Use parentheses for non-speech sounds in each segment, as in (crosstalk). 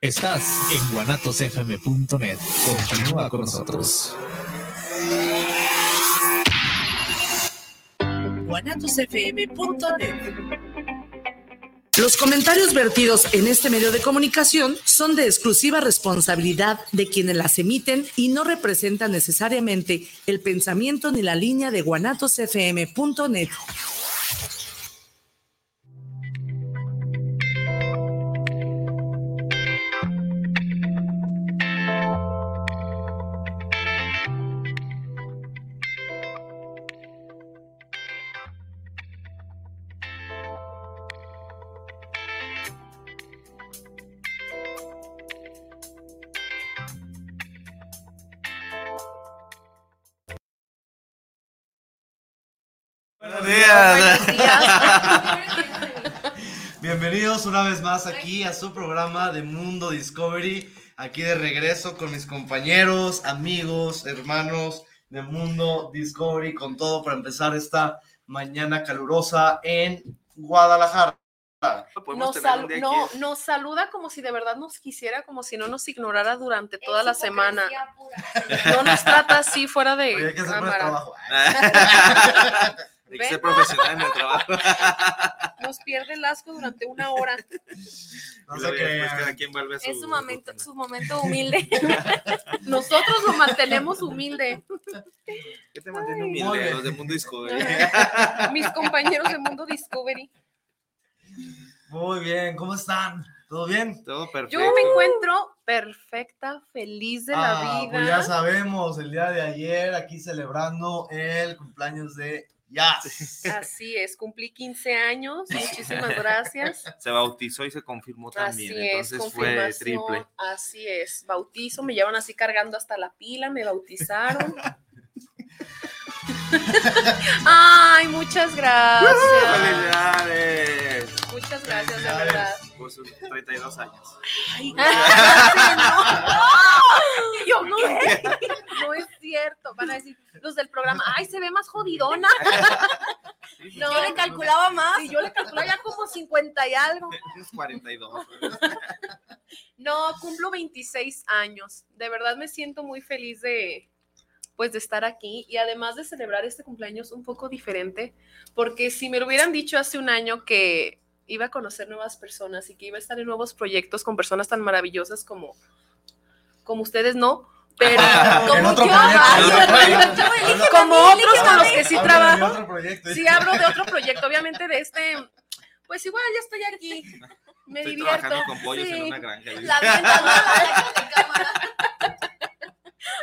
Estás en guanatosfm.net. Continúa con nosotros. guanatosfm.net Los comentarios vertidos en este medio de comunicación son de exclusiva responsabilidad de quienes las emiten y no representan necesariamente el pensamiento ni la línea de guanatosfm.net. una vez más aquí a su programa de Mundo Discovery. Aquí de regreso con mis compañeros, amigos, hermanos de Mundo Discovery, con todo para empezar esta mañana calurosa en Guadalajara. Nos, sal- no, nos saluda como si de verdad nos quisiera, como si no nos ignorara durante toda la semana. No nos trata así fuera de Oye, hay que hacer más cámara. (laughs) (laughs) Hay que ser profesional en el trabajo. (laughs) Nos pierde el asco durante una hora. No. Es su momento, su momento humilde. (laughs) Nosotros lo mantenemos humilde. ¿Qué te mantiene humilde? bien. Los de Mundo Discovery. (laughs) Mis compañeros de Mundo Discovery. Muy bien, ¿cómo están? ¿Todo bien? Todo perfecto. Yo me encuentro perfecta, feliz de la Ah, vida. Pues ya sabemos, el día de ayer aquí celebrando el cumpleaños de Jazz. (laughs) Así es, cumplí 15 años. Muchísimas gracias. (laughs) Se bautizó y se confirmó también. Así es, entonces fue confirmación. triple. Así es, bautizo, me llevan así cargando hasta la pila, me bautizaron. (laughs) Ay, muchas gracias. ¡Felicidades! Muchas gracias, de verdad. Por sus 32 años. Ay, no. (laughs) Yo no, (laughs) no es cierto. Van a decir los del programa, ay, se ve más jodidona. No, Yo le calculaba más. Sí, yo le calculaba ya como 50 y algo. Unos 42. No, cumplo 26 años. De verdad me siento muy feliz de pues de estar aquí y además de celebrar este cumpleaños un poco diferente, porque si me lo hubieran dicho hace un año que iba a conocer nuevas personas y que iba a estar en nuevos proyectos con personas tan maravillosas como como ustedes no, pero (laughs) como otro yo, como otros con los que sí trabajo. Sí, hablo de otro proyecto, obviamente de este, pues igual ya estoy aquí. Me Estoy divierto. trabajando con pollos Sí. en una granja. dice. La venta, no, la cámara. (laughs)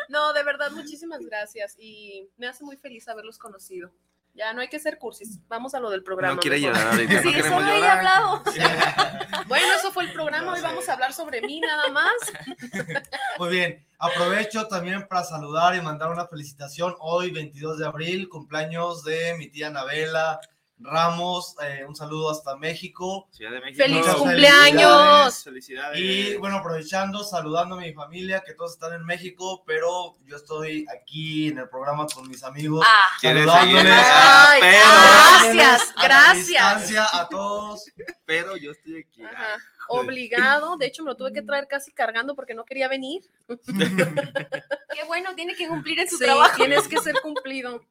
No, de verdad, muchísimas gracias y me hace muy feliz haberlos conocido. Ya no hay que ser cursis, vamos a lo del programa. No quiere mejor. llorar (laughs) ahorita. Sí, no hablado. (laughs) Bueno, eso fue el programa, hoy vamos a hablar sobre mí nada más. (laughs) Muy bien, aprovecho también para saludar y mandar una felicitación. Hoy, 22 de abril, cumpleaños de mi tía Anabela Ramos. eh, un saludo hasta México. Ciudad de México. ¡Feliz Muchas cumpleaños! Felicidades. Y bueno, aprovechando, saludando a mi familia, que todos están en México, pero yo estoy aquí en el programa con mis amigos. Ah, ¿Quieres saludándoles. Ay, pero, gracias, a gracias. a todos. pero yo estoy aquí. Ajá, Obligado, de hecho me lo tuve que traer casi cargando porque no quería venir. (laughs) (laughs) qué bueno, tiene que cumplir en su Sí, trabajo. tienes que ser cumplido.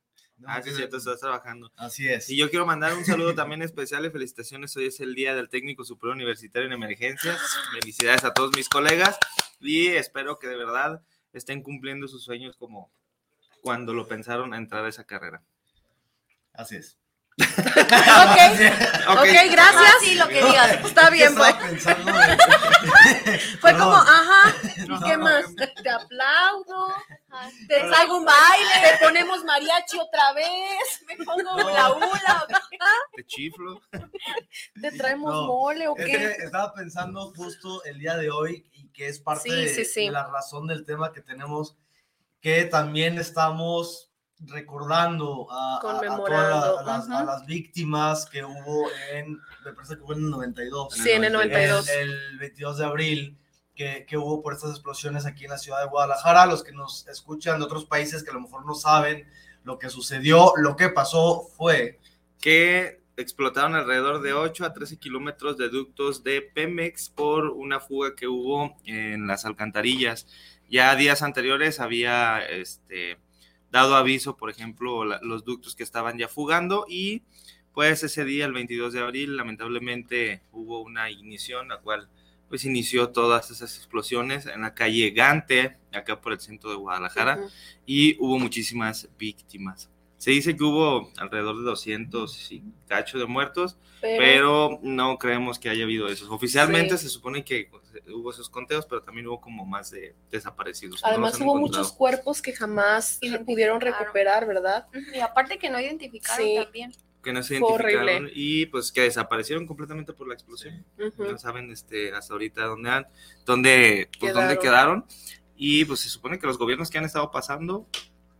Ah, sí, es cierto, estás trabajando. Así es. Y yo quiero mandar un saludo (laughs) también especial y felicitaciones. Hoy es el Día del Técnico Superior Universitario en Emergencias. Felicidades a todos mis colegas y espero que de verdad estén cumpliendo sus sueños como cuando lo pensaron a entrar a esa carrera. Así es. Ok, (laughs) ok, gracias. Ah, sí, lo que digas. (laughs) Está bien, ¿Qué estaba pues. Fue como, ajá, ¿y No, qué no, más? Te aplaudo, Te salgo un baile. te ponemos mariachi otra vez, me pongo No. la hula, Te chiflo. te traemos No, mole o Es qué. que estaba pensando justo el día de hoy y que es parte Sí, de, sí, sí. de la razón del tema que tenemos, que también estamos recordando a, a- a todas la- a las, a ujú. las víctimas que hubo en, me parece que fue en el 92. Sí, en el 92. El, el 22 de abril. Que, hubo por estas explosiones aquí en la ciudad de Guadalajara, los que nos escuchan de otros países que a lo mejor no saben lo que sucedió, lo que pasó fue Que explotaron alrededor de 8 a 13 kilómetros de ductos de Pemex por una fuga que hubo en las alcantarillas. Ya días anteriores había este, dado aviso, por ejemplo, los ductos que estaban ya fugando y pues ese día, el 22 de abril, lamentablemente hubo una ignición, la cual pues inició todas esas explosiones en la calle Gante, acá por el centro de Guadalajara, y hubo muchísimas víctimas. Se dice que hubo alrededor de 200 y cacho de muertos, pero no creemos que haya habido eso. Oficialmente Sí. se supone que hubo esos conteos, pero también hubo como más de desaparecidos. no Además hubo encontrado. muchos cuerpos que jamás pudieron recuperar, ¿verdad? Y aparte que no identificaron Sí. también. Que no se identificaron horrible. y pues que desaparecieron completamente por la explosión. Ujú. No saben este, hasta ahorita dónde, han, dónde, pues, dónde quedaron. Y pues se supone que los gobiernos que han estado pasando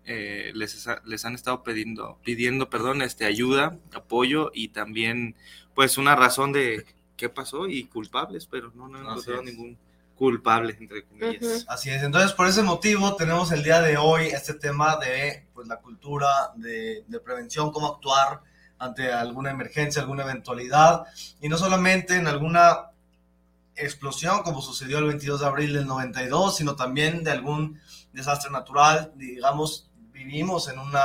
eh, les, les han estado pidiendo, pidiendo perdón, este, ayuda, apoyo y también pues una razón de qué pasó y culpables, pero no, no han Así encontrado es. ningún culpable, entre comillas. Ujú. Así es, entonces por ese motivo tenemos el día de hoy este tema de pues, la cultura de, de prevención, cómo actuar ante alguna emergencia, alguna eventualidad, y no solamente en alguna explosión como sucedió el 22 de abril del 92, sino también de algún desastre natural, digamos, vivimos en una,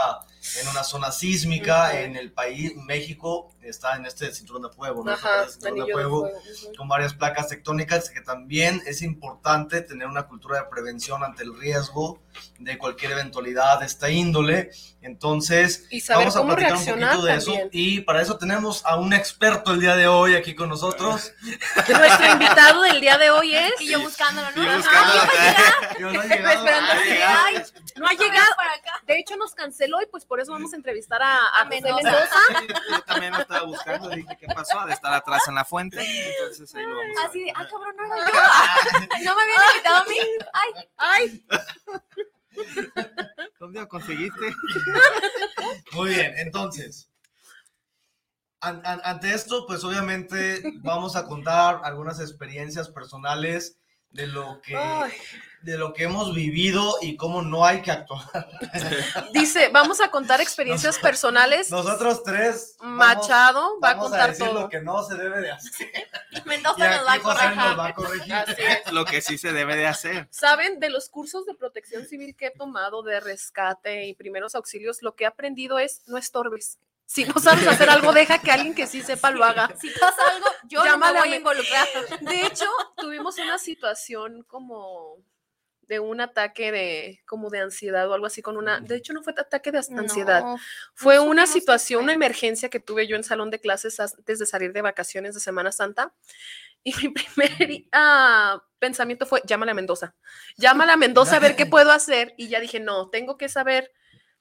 en una zona sísmica en el país, México está en este cinturón de fuego, ¿no? Ajá, cinturón de fuego con varias placas tectónicas, que también es importante tener una cultura de prevención ante el riesgo de cualquier eventualidad de esta índole. Entonces, Y saber vamos a cómo platicar un poquito de eso. Y para eso tenemos a un experto el día de hoy aquí con nosotros. Nuestro invitado del día de hoy es. Y yo buscándolo, ¿no? Yo Ajá, no he llegado. Ay, no ha llegado. para acá. De hecho, nos canceló y pues por eso vamos a entrevistar a, a Mendoza. Yo también estaba buscando, dije, ¿qué pasó? De estar atrás en la fuente. Entonces ahí lo vamos a Así de, ver. cabrón, no era yo. (laughs) No me habían invitado a mí. Ay, Ay, ¿Dónde lo conseguiste? Muy bien, entonces. an- an- ante esto, pues obviamente vamos a contar algunas experiencias personales de lo que, ay. de lo que hemos vivido y cómo no hay que actuar. (laughs) Dice, vamos a contar experiencias personales. Nosotros tres. vamos- Machado va a contar decir todo. lo que no se debe de hacer. (laughs) Y Mendoza nos va a va corregir. Es. (laughs) Lo que sí se debe de hacer. Saben, de los cursos de protección civil que he tomado de rescate y primeros auxilios, lo que he aprendido es no estorbes. Si no sabes hacer (laughs) algo, deja que alguien que sí sepa lo haga. Si pasa algo, yo no me Llámale a voy a involucrar. De hecho, tuvimos una situación como de un ataque de como de ansiedad o algo así con una, de hecho no fue ataque de ansiedad, No, fue no una situación, una emergencia que tuve yo en salón de clases antes de salir de vacaciones de Semana Santa. Y mi (laughs) primer ah, pensamiento fue, llámale a Mendoza, llámale a Mendoza a ver qué (laughs) puedo hacer. Y ya dije, no, tengo que saber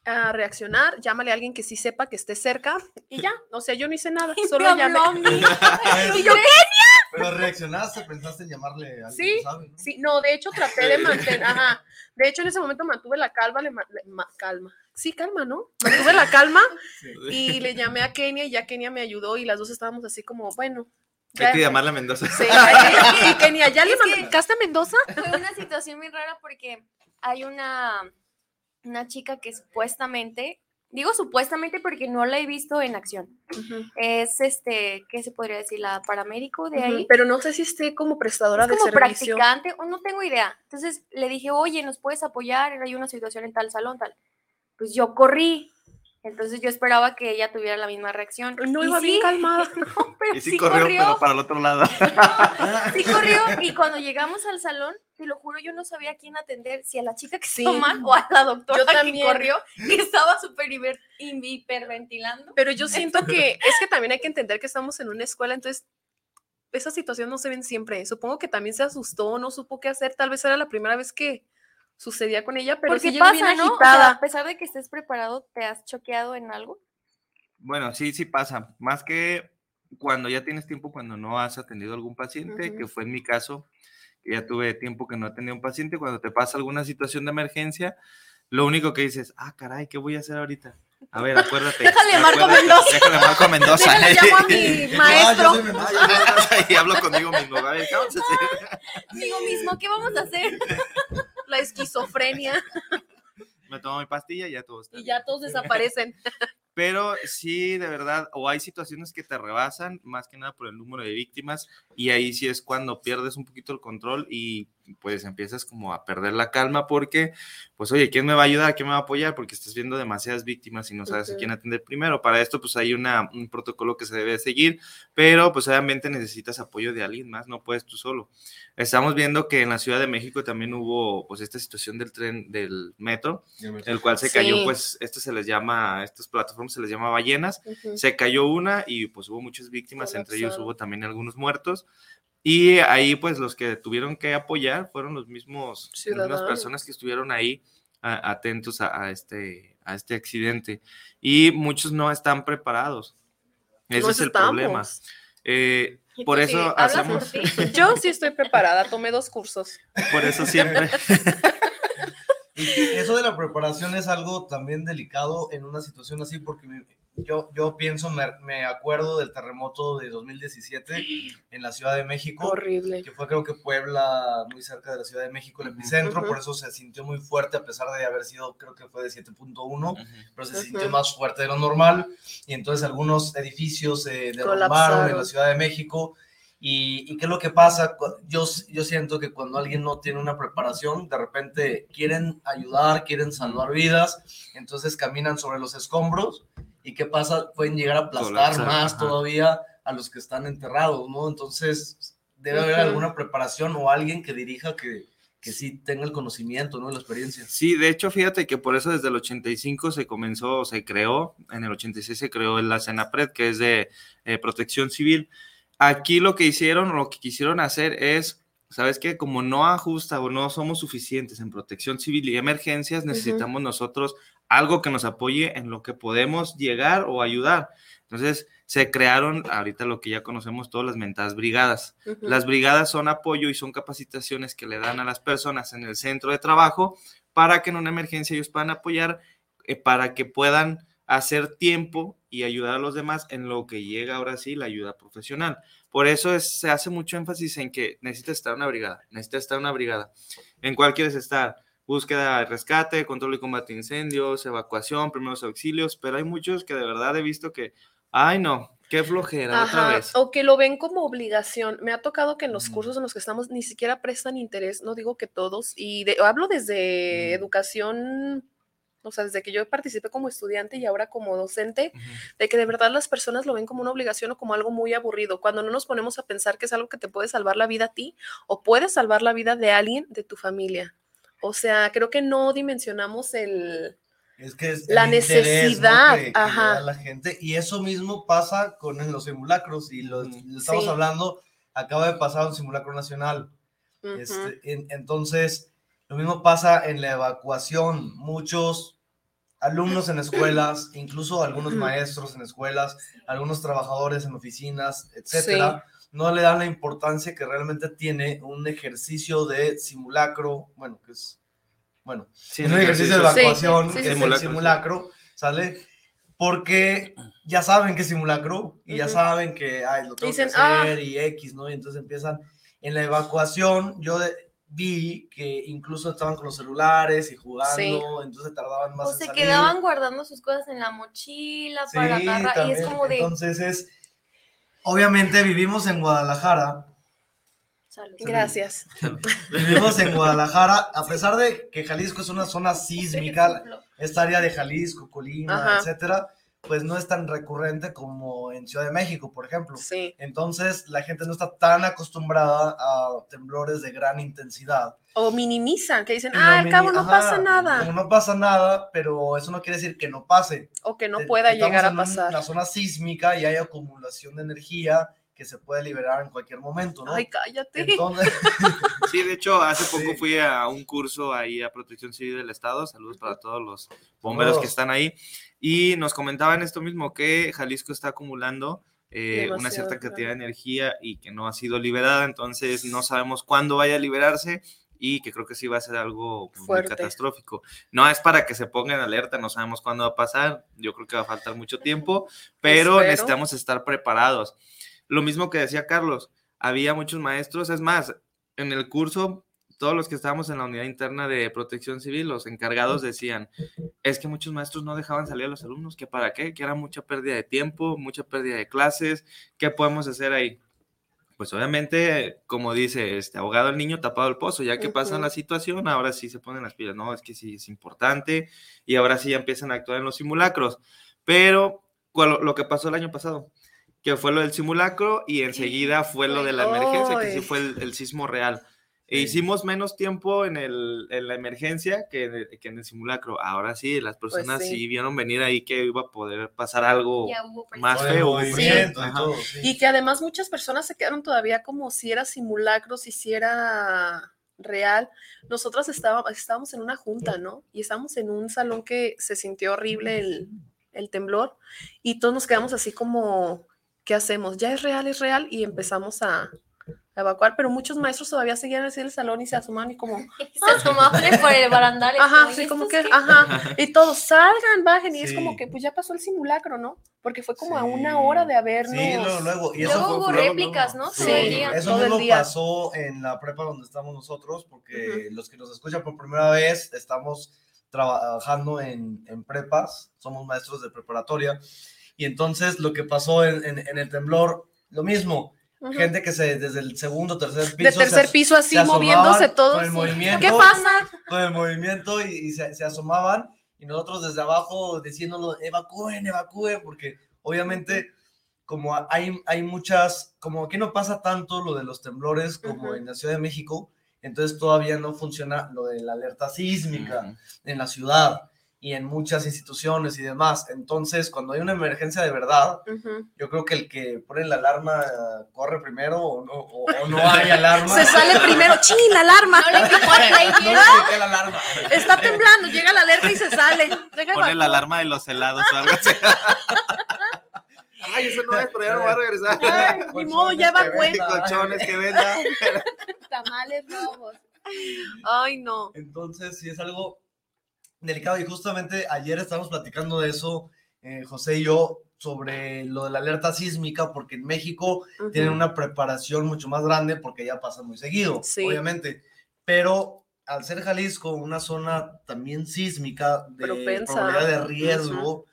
ah, reaccionar, llámale a alguien que sí sepa, que esté cerca. Y ya, o sea, yo no hice nada, (laughs) Y solo me llamé. a. (laughs) (laughs) Y yo, Pero reaccionaste, pensaste en llamarle a alguien Sí, que sabe, ¿no? Sí, no, de hecho traté de mantener, ajá, de hecho en ese momento mantuve la calma, le ma- le- ma- calma, sí, calma, ¿no? Mantuve la calma y le llamé a Kenia y ya Kenia me ayudó y las dos estábamos así como, bueno. Hay ya- que llamarle a Mendoza. Sí, hay que- y Kenia, ¿ya le marcaste a Mendoza? Fue una situación muy rara porque hay una, una chica que supuestamente, digo supuestamente porque no la he visto en acción. Es este, ¿qué se podría decir? La paramédico de ahí. Pero no sé si esté como prestadora es de como servicio. practicante, o no tengo idea. Entonces le dije, oye, ¿nos puedes apoyar? Hay una situación en tal salón, tal. Pues yo corrí. Entonces yo esperaba que ella tuviera la misma reacción. No iba bien calmada. (laughs) no, pero Y sí, sí corrió, corrió. pero para el otro lado. (laughs) Sí corrió y cuando llegamos al salón, te lo juro, yo no sabía a quién atender, si a la chica que Sí. mal o a la doctora Yo que también. corrió y estaba súper hiper- hiperventilando. Pero yo siento que es que también hay que entender que estamos en una escuela, entonces esa situación no se ven siempre. Supongo que también se asustó, no supo qué hacer, tal vez era la primera vez que sucedía con ella, pero Porque sí llegó bien pasa, ¿no? O sea, agitada. a pesar de que estés preparado, ¿te has choqueado en algo? Bueno, sí, sí pasa. Más que cuando ya tienes tiempo, cuando no has atendido a algún paciente, que fue en mi caso, que ya tuve tiempo que no atendía a un paciente, cuando te pasa alguna situación de emergencia, lo único que dices, ah, caray, ¿qué voy a hacer ahorita? A ver, acuérdate. (laughs) Déjale, Marco acuérdate, Mendoza. Déjale, Marco Mendoza. Déjale, llamo a (laughs) mi maestro. y hablo conmigo mismo. A ver, ¿qué vamos a hacer? (laughs) Digo mismo, ¿qué vamos a hacer? La esquizofrenia (laughs) Me tomo mi pastilla y ya todo está y ya todos desaparecen. (laughs) pero sí, de verdad, o hay situaciones que te rebasan, más que nada por el número de víctimas, y ahí sí es cuando pierdes un poquito el control y pues empiezas como a perder la calma porque, pues oye, ¿quién me va a ayudar? ¿Quién me va a apoyar? Porque estás viendo demasiadas víctimas y no sabes a quién atender primero. Para esto, pues hay una, un protocolo que se debe seguir, pero pues obviamente necesitas apoyo de alguien más, no puedes tú solo. Estamos viendo que en la Ciudad de México también hubo pues esta situación del tren, del metro, el cual se cayó, Sí. pues esto se les llama, estas plataformas se les llama ballenas, se cayó una y pues hubo muchas víctimas, entre ellos hubo también algunos muertos. Y ahí pues los que tuvieron que apoyar fueron los mismos, las mismas personas que estuvieron ahí a- atentos a, a este, a este accidente. Y muchos no están preparados. Ese No es el problema. Eh, Y por sí, eso por hacemos. (laughs) Yo sí estoy preparada, tomé dos cursos. por eso siempre, (laughs) Y eso de la preparación es algo también delicado en una situación así, porque yo, yo pienso, me, me acuerdo del terremoto de 2017 (gasps) en la Ciudad de México, Horrible. que fue creo que Puebla, muy cerca de la Ciudad de México, el epicentro, Ujú. por eso se sintió muy fuerte, a pesar de haber sido, creo que fue de 7.1, pero se Ujú. sintió más fuerte de lo normal, y entonces algunos edificios se derrumbaron en la Ciudad de México. Y, y qué es lo que pasa? Yo, yo siento que cuando alguien no tiene una preparación, de repente quieren ayudar, quieren salvar vidas, entonces caminan sobre los escombros y qué pasa? Pueden llegar a aplastar Colapsar, más ajá. todavía a los que están enterrados, ¿no? Entonces debe haber alguna preparación o alguien que dirija que, que sí tenga el conocimiento, ¿no? La experiencia. Sí, de hecho, fíjate que por eso desde el 85 se comenzó, se creó, en el 86 se creó la CENAPRED, que es de eh, protección civil. Aquí lo que hicieron, lo que quisieron hacer es, ¿sabes qué? Como no ajusta o no somos suficientes en protección civil y emergencias, necesitamos nosotros algo que nos apoye en lo que podemos llegar o ayudar. Entonces, se crearon ahorita lo que ya conocemos todas las mentadas brigadas. Las brigadas son apoyo y son capacitaciones que le dan a las personas en el centro de trabajo para que en una emergencia ellos puedan apoyar, eh, para que puedan hacer tiempo y ayudar a los demás en lo que llega ahora sí la ayuda profesional. Por eso es- se hace mucho énfasis en que necesitas estar una brigada, necesitas estar una brigada. ¿En cuál quieres estar? Búsqueda, rescate, control y combate de incendios, evacuación, primeros auxilios, pero hay muchos que de verdad he visto que, ay no, qué flojera otra vez. o que lo ven como obligación. Me ha tocado que en los cursos en los que estamos ni siquiera prestan interés, no digo que todos, y de- hablo desde educación, o sea, desde que yo participé como estudiante y ahora como docente, Ujú. de que de verdad las personas lo ven como una obligación o como algo muy aburrido, cuando no nos ponemos a pensar que es algo que te puede salvar la vida a ti o puede salvar la vida de alguien de tu familia. O sea, creo que no dimensionamos el... Es que es La interés, ¿no? necesidad, que, que ajá. da la gente. Y eso mismo pasa con los simulacros. Y lo, Ujú. lo estamos Sí. hablando, acaba de pasar un simulacro nacional. Ujú, Este, en- entonces, lo mismo pasa en la evacuación. Muchos alumnos en escuelas, (clears throat) incluso algunos maestros en escuelas, algunos trabajadores en oficinas, etcétera, no le dan la importancia que realmente tiene un ejercicio de simulacro, bueno, que es, bueno, Sí, es un ejercicio de Sí, evacuación, sí, que sí, es sí. el Simulacro, sí. ¿sale? Porque ya saben que es simulacro y ya Ujú. saben que ay, lo tengo Dicen, que "Ah". hacer y X, ¿no? Y entonces empiezan en la evacuación. Yo de- vi que incluso estaban con los celulares y jugando, Sí. entonces tardaban más O en se salir. quedaban guardando sus cosas en la mochila Sí, para agarrar. Y es como de. Entonces es, obviamente vivimos en Guadalajara, Salud. Gracias. (laughs) vivimos en Guadalajara, a pesar de que Jalisco es una zona sísmica, esta área de Jalisco, Colima, Ajá. etcétera, pues no es tan recurrente como en Ciudad de México, por ejemplo. Sí. Entonces, la gente no está tan acostumbrada a temblores de gran intensidad. O minimizan, que dicen, ah, al cabo no ajá, pasa nada. no pasa nada, pero eso no quiere decir que no pase. O que no Te- pueda estamos llegar a en pasar. una zona sísmica y hay acumulación de energía que se puede liberar en cualquier momento, ¿no? Ay, cállate. Entonces, (laughs) Sí, de hecho, hace poco Sí. fui a un curso ahí a Protección Civil del Estado. Saludos para todos los bomberos que están ahí. Y nos comentaban esto mismo, que Jalisco está acumulando eh, una cierta claro. cantidad de energía y que no ha sido liberada. Entonces, no sabemos cuándo vaya a liberarse y que creo que sí va a ser algo pues, muy Fuerte. catastrófico. No es para que se pongan alerta, no sabemos cuándo va a pasar. Yo creo que va a faltar mucho tiempo, pero Espero. necesitamos estar preparados. Lo mismo que decía Carlos, había muchos maestros, es más, en el curso todos los que estábamos en la unidad interna de protección civil, los encargados decían, es que muchos maestros no dejaban salir a los alumnos, que para qué, que era mucha pérdida de tiempo, mucha pérdida de clases, ¿qué podemos hacer ahí? Pues obviamente, como dice, este abogado el niño tapado el pozo, ya que pasa la situación, ahora sí se ponen las pilas, no, es que sí es importante y ahora sí ya empiezan a actuar en los simulacros. Pero lo que pasó el año pasado, que fue lo del simulacro y enseguida fue lo de la emergencia, que sí fue el sismo real. E hicimos menos tiempo en, el, en la emergencia que, que, en el simulacro. Ahora sí, las pues personas sí. vieron venir ahí que iba a poder pasar algo más feo. Y que además muchas personas se quedaron todavía como si era simulacro, si era real. Nosotros estábamos, estábamos en una junta, ¿no? Y estábamos en un salón que se sintió horrible el, el temblor y todos nos quedamos así como, ¿qué hacemos? Ya es real, es real y empezamos a evacuar, pero muchos maestros todavía seguían así en el salón y se asomaban y como... (laughs) Se asomaban por el (laughs) barandal. Ajá, sí, como que, ajá, y todos salgan, bajen, y es como que pues ya pasó el simulacro, ¿no? Porque fue como a una hora de habernos... Sí, luego, luego, y eso luego hubo réplicas, ¿no? Sí, eso mismo pasó en la prepa donde estamos nosotros, porque los que nos escuchan por primera vez, estamos trabajando en, en prepas, somos maestros de preparatoria, y entonces lo que pasó en, en, en el temblor, lo mismo, Gente que se desde el segundo, tercer piso. De tercer piso así moviéndose todos. Con el movimiento. ¿Qué pasa? Con el movimiento y, se, se, asomaban y nosotros desde abajo diciéndolo, evacúen, evacúen, porque obviamente como hay, hay muchas, como aquí no pasa tanto lo de los temblores como en la Ciudad de México, entonces todavía no funciona lo de la alerta sísmica en la ciudad y en muchas instituciones y demás. Entonces, cuando hay una emergencia de verdad, yo creo que el que pone la alarma corre primero o no, o, no (laughs) hay alarma. Se sale primero, ¡chin, la alarma! No le (laughs) la alarma. Está temblando, llega la alerta y se sale. pone la alarma de los helados o algo así. (laughs) Ay, eso no es, pero ya no va a regresar. Ay, ni modo, ya va cuenta. Colchones que venda. Tamales nuevos. Ay, no. Entonces, si es algo delicado y justamente ayer estábamos platicando de eso, eh, José y yo, sobre lo de la alerta sísmica, porque en México tienen una preparación mucho más grande porque ya pasa muy seguido, obviamente, pero al ser Jalisco una zona también sísmica de probabilidad de riesgo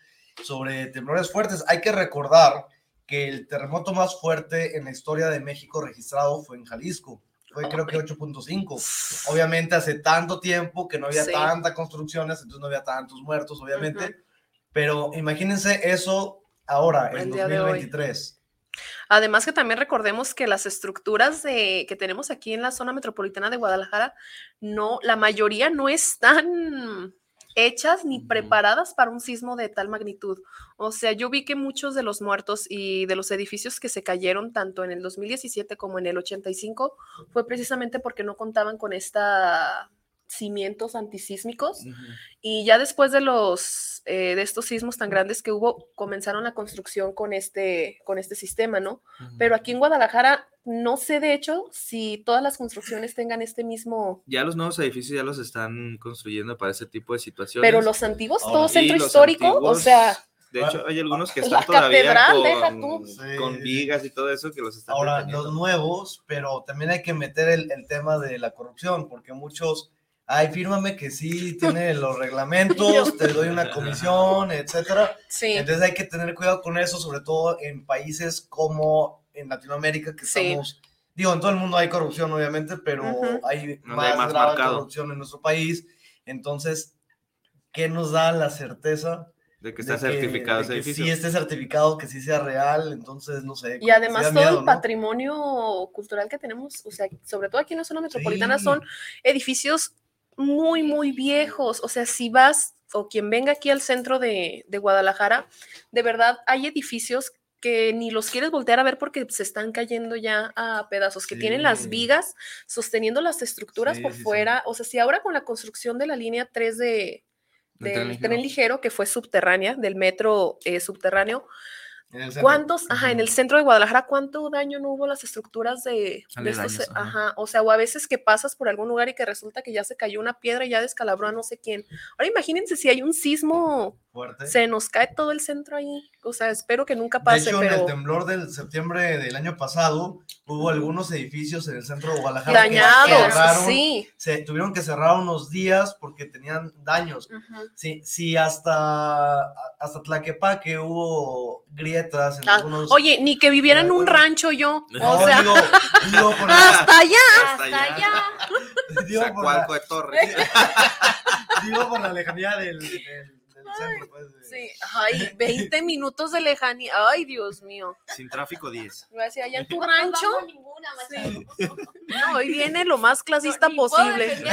sobre temblores fuertes, hay que recordar que el terremoto más fuerte en la historia de México registrado fue en Jalisco fue creo que 8.5. Obviamente hace tanto tiempo que no había tantas construcciones, entonces no había tantos muertos, obviamente. Pero imagínense eso ahora, en 2023. Además que también recordemos que las estructuras de, que tenemos aquí en la zona metropolitana de Guadalajara, no, la mayoría no están hechas ni preparadas para un sismo de tal magnitud. O sea, yo vi que muchos de los muertos y de los edificios que se cayeron tanto en el 2017 como en el 85 fue precisamente porque no contaban con esta cimientos antisísmicos y ya después de los eh, de estos sismos tan grandes que hubo comenzaron la construcción con este con este sistema no pero aquí en Guadalajara no sé de hecho si todas las construcciones tengan este mismo ya los nuevos edificios ya los están construyendo para ese tipo de situaciones. Pero los antiguos todo centro histórico o sea de hecho, hay algunos que están todavía con, con, vigas y todo eso que los están Ahora, los nuevos, pero también hay que meter el, el tema de la corrupción, porque muchos ay, fírmame que sí tiene (laughs) los reglamentos, te doy una comisión, etcétera. Sí. Entonces hay que tener cuidado con eso, sobre todo en países como en Latinoamérica, que estamos, digo, en todo el mundo hay corrupción, obviamente, pero hay más, más grave corrupción en nuestro país. Entonces, ¿qué nos da la certeza? De que está certificado ese edificio. Sí, esté certificado, que sí sea real, entonces no sé. Y además todo el patrimonio cultural que tenemos, o sea, sobre todo aquí en la zona metropolitana, son edificios muy, muy viejos. O sea, si vas o quien venga aquí al centro de, Guadalajara, de verdad hay edificios que ni los quieres voltear a ver porque se están cayendo ya a pedazos, que tienen las vigas sosteniendo las estructuras por fuera. O sea, si ahora con la construcción de la línea 3 de, del tren, ligero. que fue subterránea, del metro eh, subterráneo. ¿Cuántos, ajá, en el centro de Guadalajara, cuánto daño no hubo las estructuras de, de estos, ajá. o sea, o a veces que pasas por algún lugar y que resulta que ya se cayó una piedra y ya descalabró a no sé quién. Ahora imagínense si hay un sismo, Fuerte. se nos cae todo el centro ahí. O sea, espero que nunca De pase, hecho, en pero el temblor del septiembre del año pasado, hubo algunos edificios en el centro de Guadalajara que dañados, cerraron, sí. se tuvieron que cerrar unos días porque tenían daños. Sí, sí, hasta, hasta Tlaquepaque hubo grietas en Ah, algunos... Oye, ni que viviera en un Bueno. rancho yo. (laughs) No, O sea, digo, digo por (laughs) la, hasta allá. Hasta allá. allá. (laughs) digo por la- de Torres. digo por la lejanía del, del- pues, Sí, ay, (laughs) 20 minutos de lejanía. Ay, Dios mío. Sin tráfico 10. Voy a decir, allá en tu No rancho. vamos ninguna. No, hoy viene lo más clasista posible.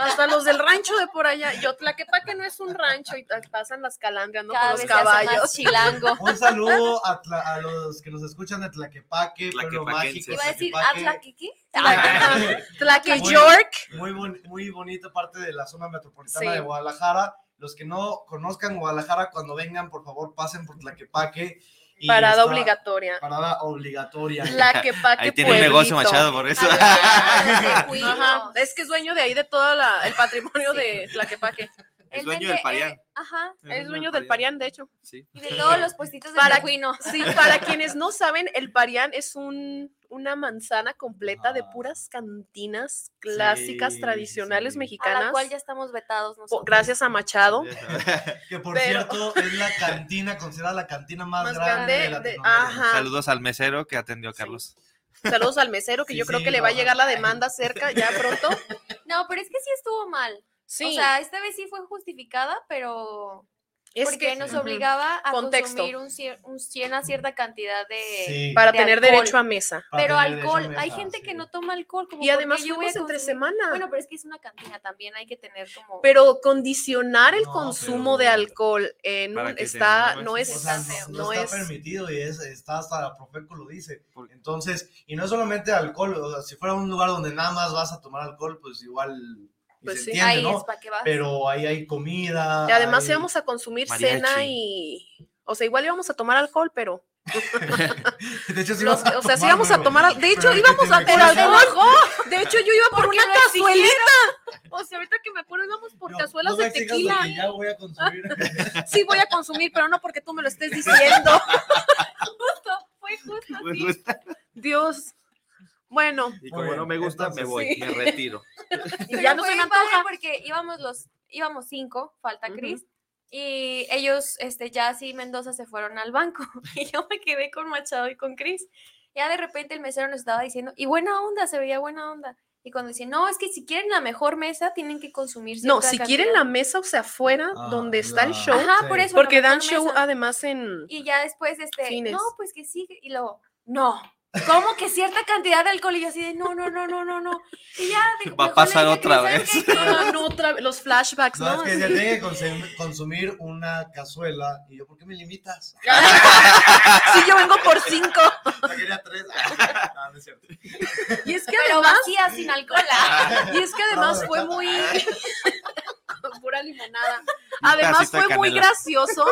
Hasta los del rancho de por allá. Yo, Tlaquepaque no es un rancho y pasan las calandrias, ¿no? Cada Con los caballos. chilango. (laughs) Un saludo a, Tla- a los que nos escuchan de Tlaquepaque, Pueblo. Mágico. Iba a decir Tlaquepaque. Atlaquiqui. (laughs) Tlaque Muy- York. Muy, muy bonita parte de la zona metropolitana Sí. de Guadalajara. Los que no conozcan Guadalajara, cuando vengan, por favor, pasen por Tlaquepaque. y (laughs) Parada obligatoria. Parada obligatoria. Tlaquepaque Ahí tiene un negocio. Machado por eso. (laughs) Ajá, es que es dueño de ahí de todo la- el patrimonio de Tlaquepaque. Es Él dueño vende, del Parián. eh, ajá. Es dueño del Parián, de hecho. Sí. Y de todos los puestitos de Para-. (laughs) Sí, para quienes no saben, el Parián es un, una manzana completa de Ah. puras cantinas clásicas, Sí, tradicionales sí. A mexicanas. la cual ya estamos vetados nosotros. Gracias a Machado. (laughs) Que por Pero- cierto, (laughs) es la cantina, considerada la cantina más, Más grande, de de- Latinoamérica. ajá. Saludos al mesero que atendió a Carlos. Saludos al mesero, que Sí, yo creo sí, que le va a llegar la demanda cerca ya pronto. No, pero es que sí estuvo mal. Sí, O sea, esta vez sí fue justificada, pero es porque que nos obligaba a Contexto. consumir un, cier- un cien- una cierta cantidad de... Sí, para de tener alcohol. derecho a mesa. para Pero a alcohol, hay mesa, gente que sí. no toma alcohol. Como Y además yo voy a entre semana. Bueno, pero es que es una cantina también, hay que tener como... Pero condicionar el No, consumo pero- de alcohol en un- que está, no es- O sea, no, no no está es, permitido y es, está hasta la Profeco lo dice. Entonces, y no es solamente alcohol, o sea, si fuera un lugar donde nada más vas a tomar alcohol, pues igual Pues se sí. entiende, Ahí ¿no? es para que vas. Pero ahí hay comida. y además hay- íbamos a consumir Mariachi. cena y, o sea, igual íbamos a tomar alcohol, pero, (laughs) De hecho, sí los- a o sea, sí íbamos a tomar, de hecho íbamos a por alcohol, (laughs) de hecho yo iba por una cazuelita, o sea, ahorita que me acuerdo íbamos por No, cazuelas no me de tequila, porque ya voy a consumir. (laughs) sí voy a consumir, pero no porque tú me lo estés diciendo, Justo, fue justo Pues, así. Dios, bueno, y como no me gusta, me voy, sí. me retiro. y (laughs) ya no se me antoja, porque íbamos los, íbamos cinco, falta. Cris, y ellos, este, ya así Mendoza se fueron al banco, (laughs) y yo me quedé con Machado y con Cris. Ya de repente el mesero nos estaba diciendo, y buena onda, se veía buena onda. Y cuando decía, no, es que si quieren la mejor mesa, tienen que consumir no, si quieren cantidad". la mesa, o sea, afuera, Ah, donde está el show, Ajá, Sí. por eso. la porque dan show mesa. además en... Y ya después, este, Fines. no, pues que sí, y luego, no, ¿cómo que cierta cantidad de alcohol? Y yo así de, no, no, no, no, no, no. Y ya, de- Va a pasar otra Cris, ¿sabes vez. qué? No, no, otra vez, los flashbacks, No, ¿no? es que ya tiene que consum- consumir una cazuela. Y yo, ¿por qué me limitas? (laughs) Sí, yo vengo por cinco. Yo quería tres. (laughs) No es cierto. Y es que Pero además, vacía, sin alcohol. (laughs) y es que además fue muy con pura limonada. Además fue muy gracioso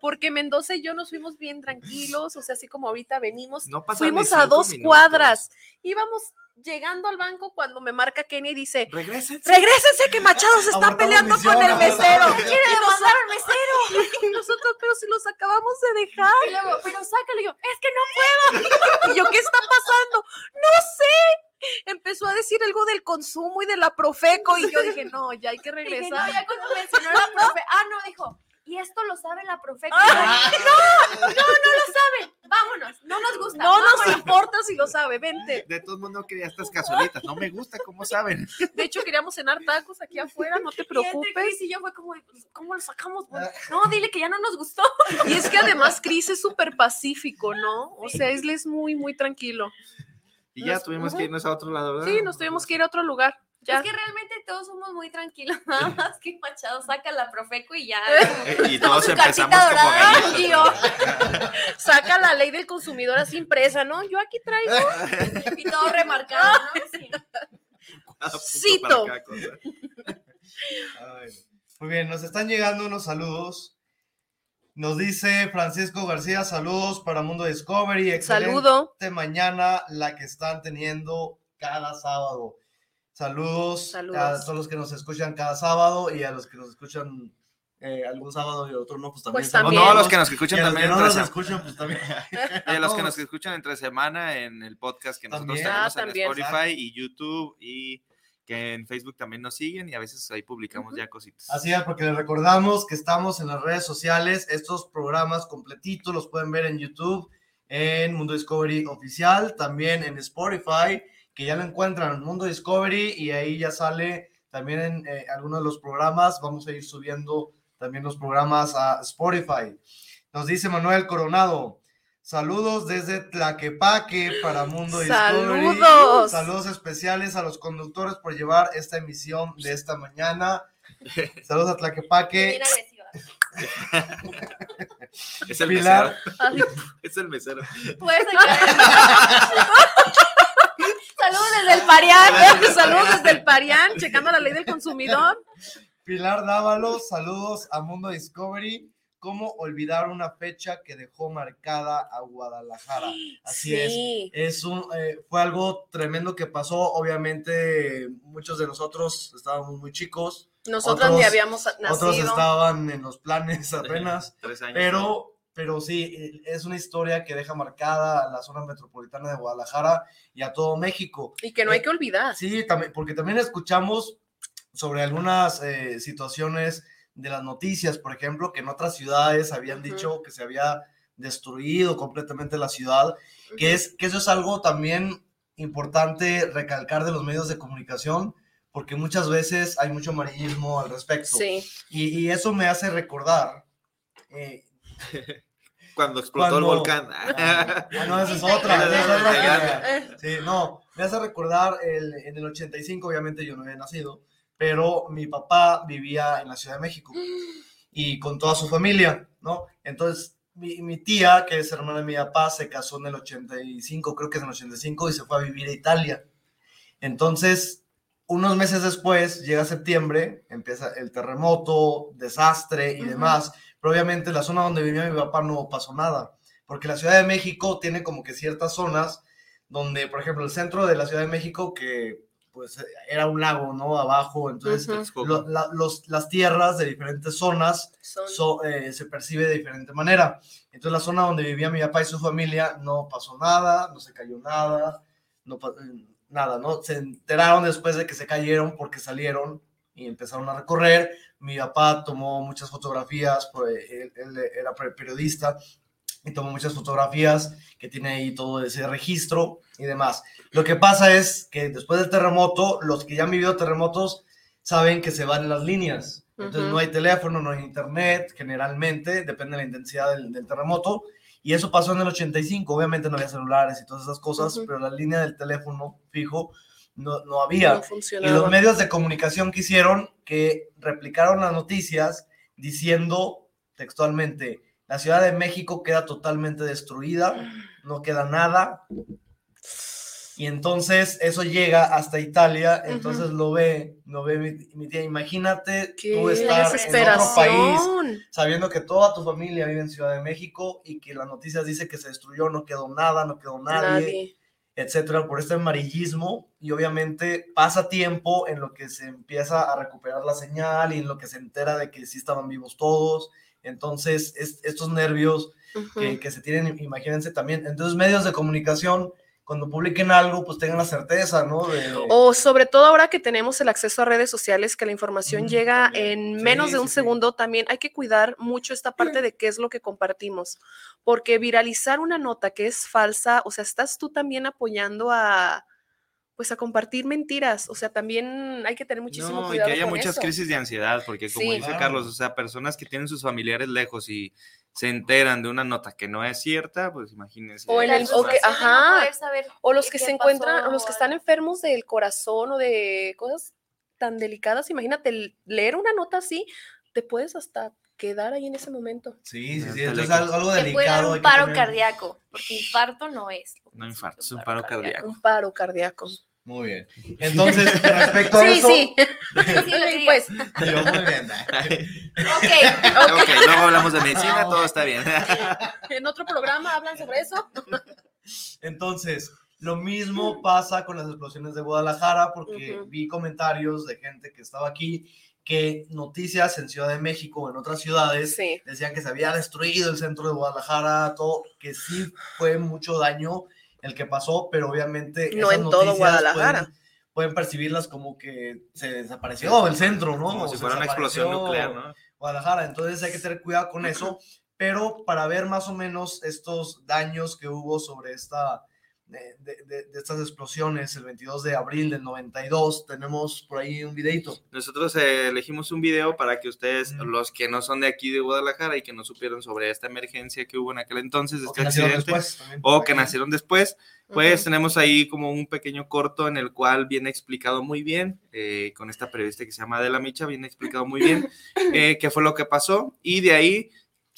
porque Mendoza y yo nos fuimos bien tranquilos, o sea, así como ahorita venimos, No fuimos a dos minutos. cuadras. Íbamos llegando al banco cuando me marca Kenny y dice, Regrésense. regrésense que Machado se (laughs) está peleando misión, con el mesero. Quiere demandar al mesero. (laughs) Y nosotros, pero si los acabamos de dejar. Y luego, pero sácalo. Y yo, es que no (laughs) Y yo, ¿qué está pasando? No sé. Empezó a decir algo del consumo y de la Profeco y yo dije, no, ya hay que Dije, regresar. no, ya cuando mencionó la profe. Ah, no, dijo. Y esto lo sabe la profe. Ah. no, no, no lo sabe. Vámonos. No nos gusta. No nos importa si lo sabe, vente. De todos modos no quería estas cazuelitas. No me gusta, ¿cómo saben? De hecho, queríamos cenar tacos aquí afuera, no te Y entre preocupes. Cris y yo fue como, pues, ¿cómo lo sacamos? Pues, No, dile que ya no nos gustó. Y es que además Cris es súper pacífico, ¿no? O sea, él es muy, muy tranquilo. Y ya Nos- tuvimos que irnos a otro lado, ¿verdad? Sí, nos tuvimos que ir a otro lugar. Ya. Es que realmente todos somos muy tranquilos. (laughs) Nada más que Machado saca la profeco y ya. Eh, Y todos su empezamos como dorada. gallitos. (laughs) Y yo, saca la ley del consumidor así impresa, ¿no? Yo aquí traigo. (laughs) Y todo remarcado, ¿no? Sí. Cito. Muy bien, nos están llegando unos saludos. Nos dice Francisco García, saludos para Mundo Discovery. Excelente Saludo. mañana la que están teniendo cada sábado. Saludos, Saludos. a todos los que nos escuchan cada sábado y a los que nos escuchan eh, algún sábado y otro no, pues también. Pues. O también. no, a los que nos Y escuchan a los también que no entre nos escuchan, pues también. (laughs) y a los que nos escuchan entre semana en el podcast que nosotros También. tenemos Ah, en también. Spotify y YouTube y que en Facebook también nos siguen y a veces ahí publicamos Ujú. ya cositas. Así es, porque les recordamos que estamos en las redes sociales. Estos programas completitos los pueden ver en YouTube, en Mundo Discovery Oficial, también en Spotify, que ya lo encuentran en Mundo Discovery y ahí ya sale también en eh, algunos de los programas. Vamos a ir subiendo también los programas a Spotify. Nos dice Manuel Coronado. Saludos desde Tlaquepaque para Mundo Discovery. Saludos. Saludos especiales a los conductores por llevar esta emisión de esta mañana. (laughs) Saludos a Tlaquepaque. (laughs) Es el Pilar. mesero. (laughs) Es el mesero. Puedes Saludos desde el Parián. Saludos desde el Parián, checando la ley del consumidor. Pilar Dávalos, saludos a Mundo Discovery. ¿Cómo olvidar una fecha que dejó marcada a Guadalajara? Así es. Sí. Es un, eh, fue algo tremendo que pasó. Obviamente, muchos de nosotros estábamos muy chicos. Nosotros Otros- ni habíamos Otros nacido. estaban en los planes apenas. Tres años. Pero, pero sí, eh, es una historia que deja marcada a la zona metropolitana de Guadalajara y a todo México. Y que no hay que olvidar. Sí, también, porque también escuchamos sobre algunas eh, situaciones de las noticias, por ejemplo, que en otras ciudades habían Ujú. dicho que se había destruido completamente la ciudad, que es que eso es algo también importante recalcar de los medios de comunicación, porque muchas veces hay mucho amarillismo al respecto. Sí. Y, y eso me hace recordar. eh, (laughs) Cuando explotó el volcán. (laughs) ah, no, esa es otra. (laughs) esa es otra que- Sí, no, me hace recordar el, en el 85, obviamente yo no había nacido, pero mi papá vivía en la Ciudad de México y con toda su familia, ¿no? Entonces, mi, mi tía, que es hermana de mi papá, se casó en el 85, creo que es en el 85, y se fue a vivir a Italia. Entonces, unos meses después, llega septiembre, empieza el terremoto, desastre y demás, pero obviamente la zona donde vivía mi papá no pasó nada, porque la Ciudad de México tiene como que ciertas zonas donde, por ejemplo, el centro de la Ciudad de México, que pues era un lago, ¿no? Abajo, entonces Ujú. Texcoco. lo- la- los, las tierras de diferentes zonas son- so- eh, se percibe de diferente manera. Entonces la zona donde vivía mi papá y su familia no pasó nada, no se cayó nada, no eh, nada, ¿no? Se enteraron después de que se cayeron porque salieron y empezaron a recorrer. Mi papá tomó muchas fotografías, pues, él, él era periodista y tomó muchas fotografías que tiene ahí todo ese registro y demás. Lo que pasa es que después del terremoto, los que ya han vivido terremotos saben que se van las líneas. Entonces Ujú. no hay teléfono, no hay internet, generalmente, depende de la intensidad del, del terremoto. Y eso pasó en el 85, obviamente no había celulares y todas esas cosas, Ujú. pero la línea del teléfono fijo no, no había. no Y los medios de comunicación que hicieron, que replicaron las noticias diciendo textualmente, la Ciudad de México queda totalmente destruida, no queda nada. Y entonces eso llega hasta Italia, entonces lo ve, lo ve mi, mi tía. Imagínate Qué tú estar en otro país sabiendo que toda tu familia vive en Ciudad de México y que las noticias dice que se destruyó, no quedó nada, no quedó nadie Nadie. Etcétera, por este amarillismo y obviamente pasa tiempo en lo que se empieza a recuperar la señal y en lo que se entera de que sí estaban vivos todos. Entonces, es- estos nervios que, que se tienen, imagínense también. Entonces, medios de comunicación, cuando publiquen algo, pues tengan la certeza, ¿no? De, O sobre todo ahora que tenemos el acceso a redes sociales, que la información Mm, llega también. en Sí, menos de un sí, sí. segundo, también hay que cuidar mucho esta parte de qué es lo que compartimos, porque viralizar una nota que es falsa, o sea, estás tú también apoyando a pues a compartir mentiras, o sea, también hay que tener muchísimo No, y cuidado que haya con muchas eso. crisis de ansiedad, porque como Sí. dice Claro. Carlos, o sea, personas que tienen sus familiares lejos y se enteran de una nota que no es cierta, pues imagínense. O en el- o que- no ajá, O los que se encuentran, o los pasó que están enfermos del corazón o de cosas tan delicadas, imagínate, leer una nota así, te puedes hasta quedar ahí en ese momento. Sí, sí, sí. Te Entonces, le- algo, algo Te puede dar delicado. un paro tener- cardíaco, porque infarto no es. No infarto, es un paro cardíaco. Un paro cardíaco. Muy bien. Entonces, (laughs) respecto a Sí, eso. sí. (laughs) Sí, pues, Digo, muy bien. Ok. Ok, luego hablamos de medicina, todo está bien. (laughs) en otro programa hablan sobre eso. Entonces, lo mismo pasa con las explosiones de Guadalajara, porque vi comentarios de gente que estaba aquí que noticias en Ciudad de México o en otras ciudades Sí. decían que se había destruido el centro de Guadalajara, todo, que sí fue mucho daño el que pasó, pero obviamente No esas en todo Guadalajara. Pueden, pueden percibirlas como que se desapareció el centro, ¿no? Como O si se fuera una explosión nuclear, ¿no? Guadalajara, entonces hay que tener cuidado con eso, (clears throat) pero para ver más o menos estos daños que hubo sobre esta, de, de- de- estas explosiones el 22 de abril del 92, tenemos por ahí un videito. Nosotros eh, elegimos un video para que ustedes, Ujú. los que no son de aquí de Guadalajara y que no supieron sobre esta emergencia que hubo en aquel entonces, O este que nacieron accidente, después también. o que nacieron después, pues tenemos ahí como un pequeño corto en el cual viene explicado muy bien, eh, con esta periodista que se llama Adela Micha, viene explicado muy bien (coughs) eh, qué fue lo que pasó y de ahí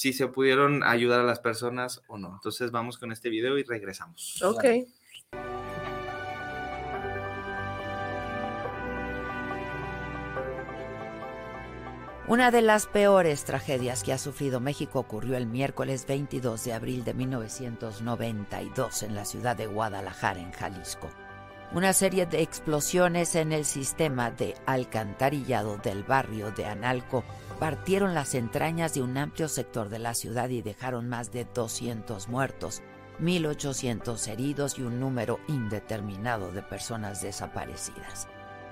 si se pudieron ayudar a las personas o no. Entonces vamos con este video y regresamos. Ok. Una de las peores tragedias que ha sufrido México ocurrió el miércoles 22 de abril de 1992 en la ciudad de Guadalajara, en Jalisco. Una serie de explosiones en el sistema de alcantarillado del barrio de Analco partieron las entrañas de un amplio sector de la ciudad y dejaron más de 200 muertos, 1.800 heridos y un número indeterminado de personas desaparecidas.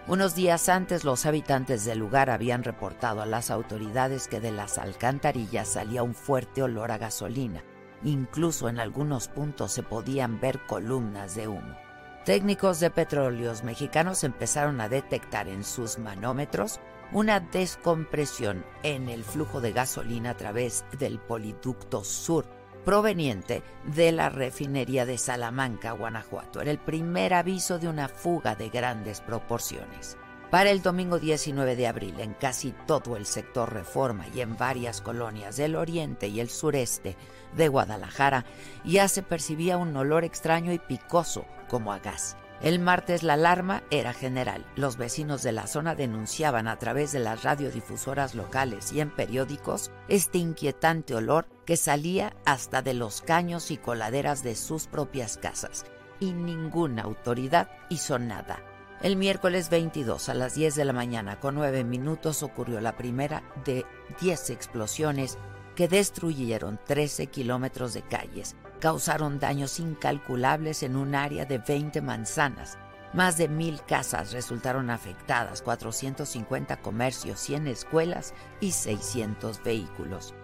Unos días antes los habitantes del lugar habían reportado a las autoridades que de las alcantarillas salía un fuerte olor a gasolina. Incluso en algunos puntos se podían ver columnas de humo. Técnicos de petróleos mexicanos empezaron a detectar en sus manómetros una descompresión en el flujo de gasolina a través del poliducto sur proveniente de la refinería de Salamanca, Guanajuato. Era el primer aviso de una fuga de grandes proporciones. Para el domingo 19 de abril, en casi todo el sector Reforma y en varias colonias del oriente y el sureste de Guadalajara, ya se percibía un olor extraño y picoso, como a gas. El martes la alarma era general. Los vecinos de la zona denunciaban a través de las radiodifusoras locales y en periódicos este inquietante olor que salía hasta de los caños y coladeras de sus propias casas. Y ninguna autoridad hizo nada. El miércoles 22 a las 10 de la mañana con 9 minutos ocurrió la primera de 10 explosiones que destruyeron 13 kilómetros de calles, causaron daños incalculables en un área de 20 manzanas. Más de mil casas resultaron afectadas, 450 comercios, 100 escuelas y 600 vehículos.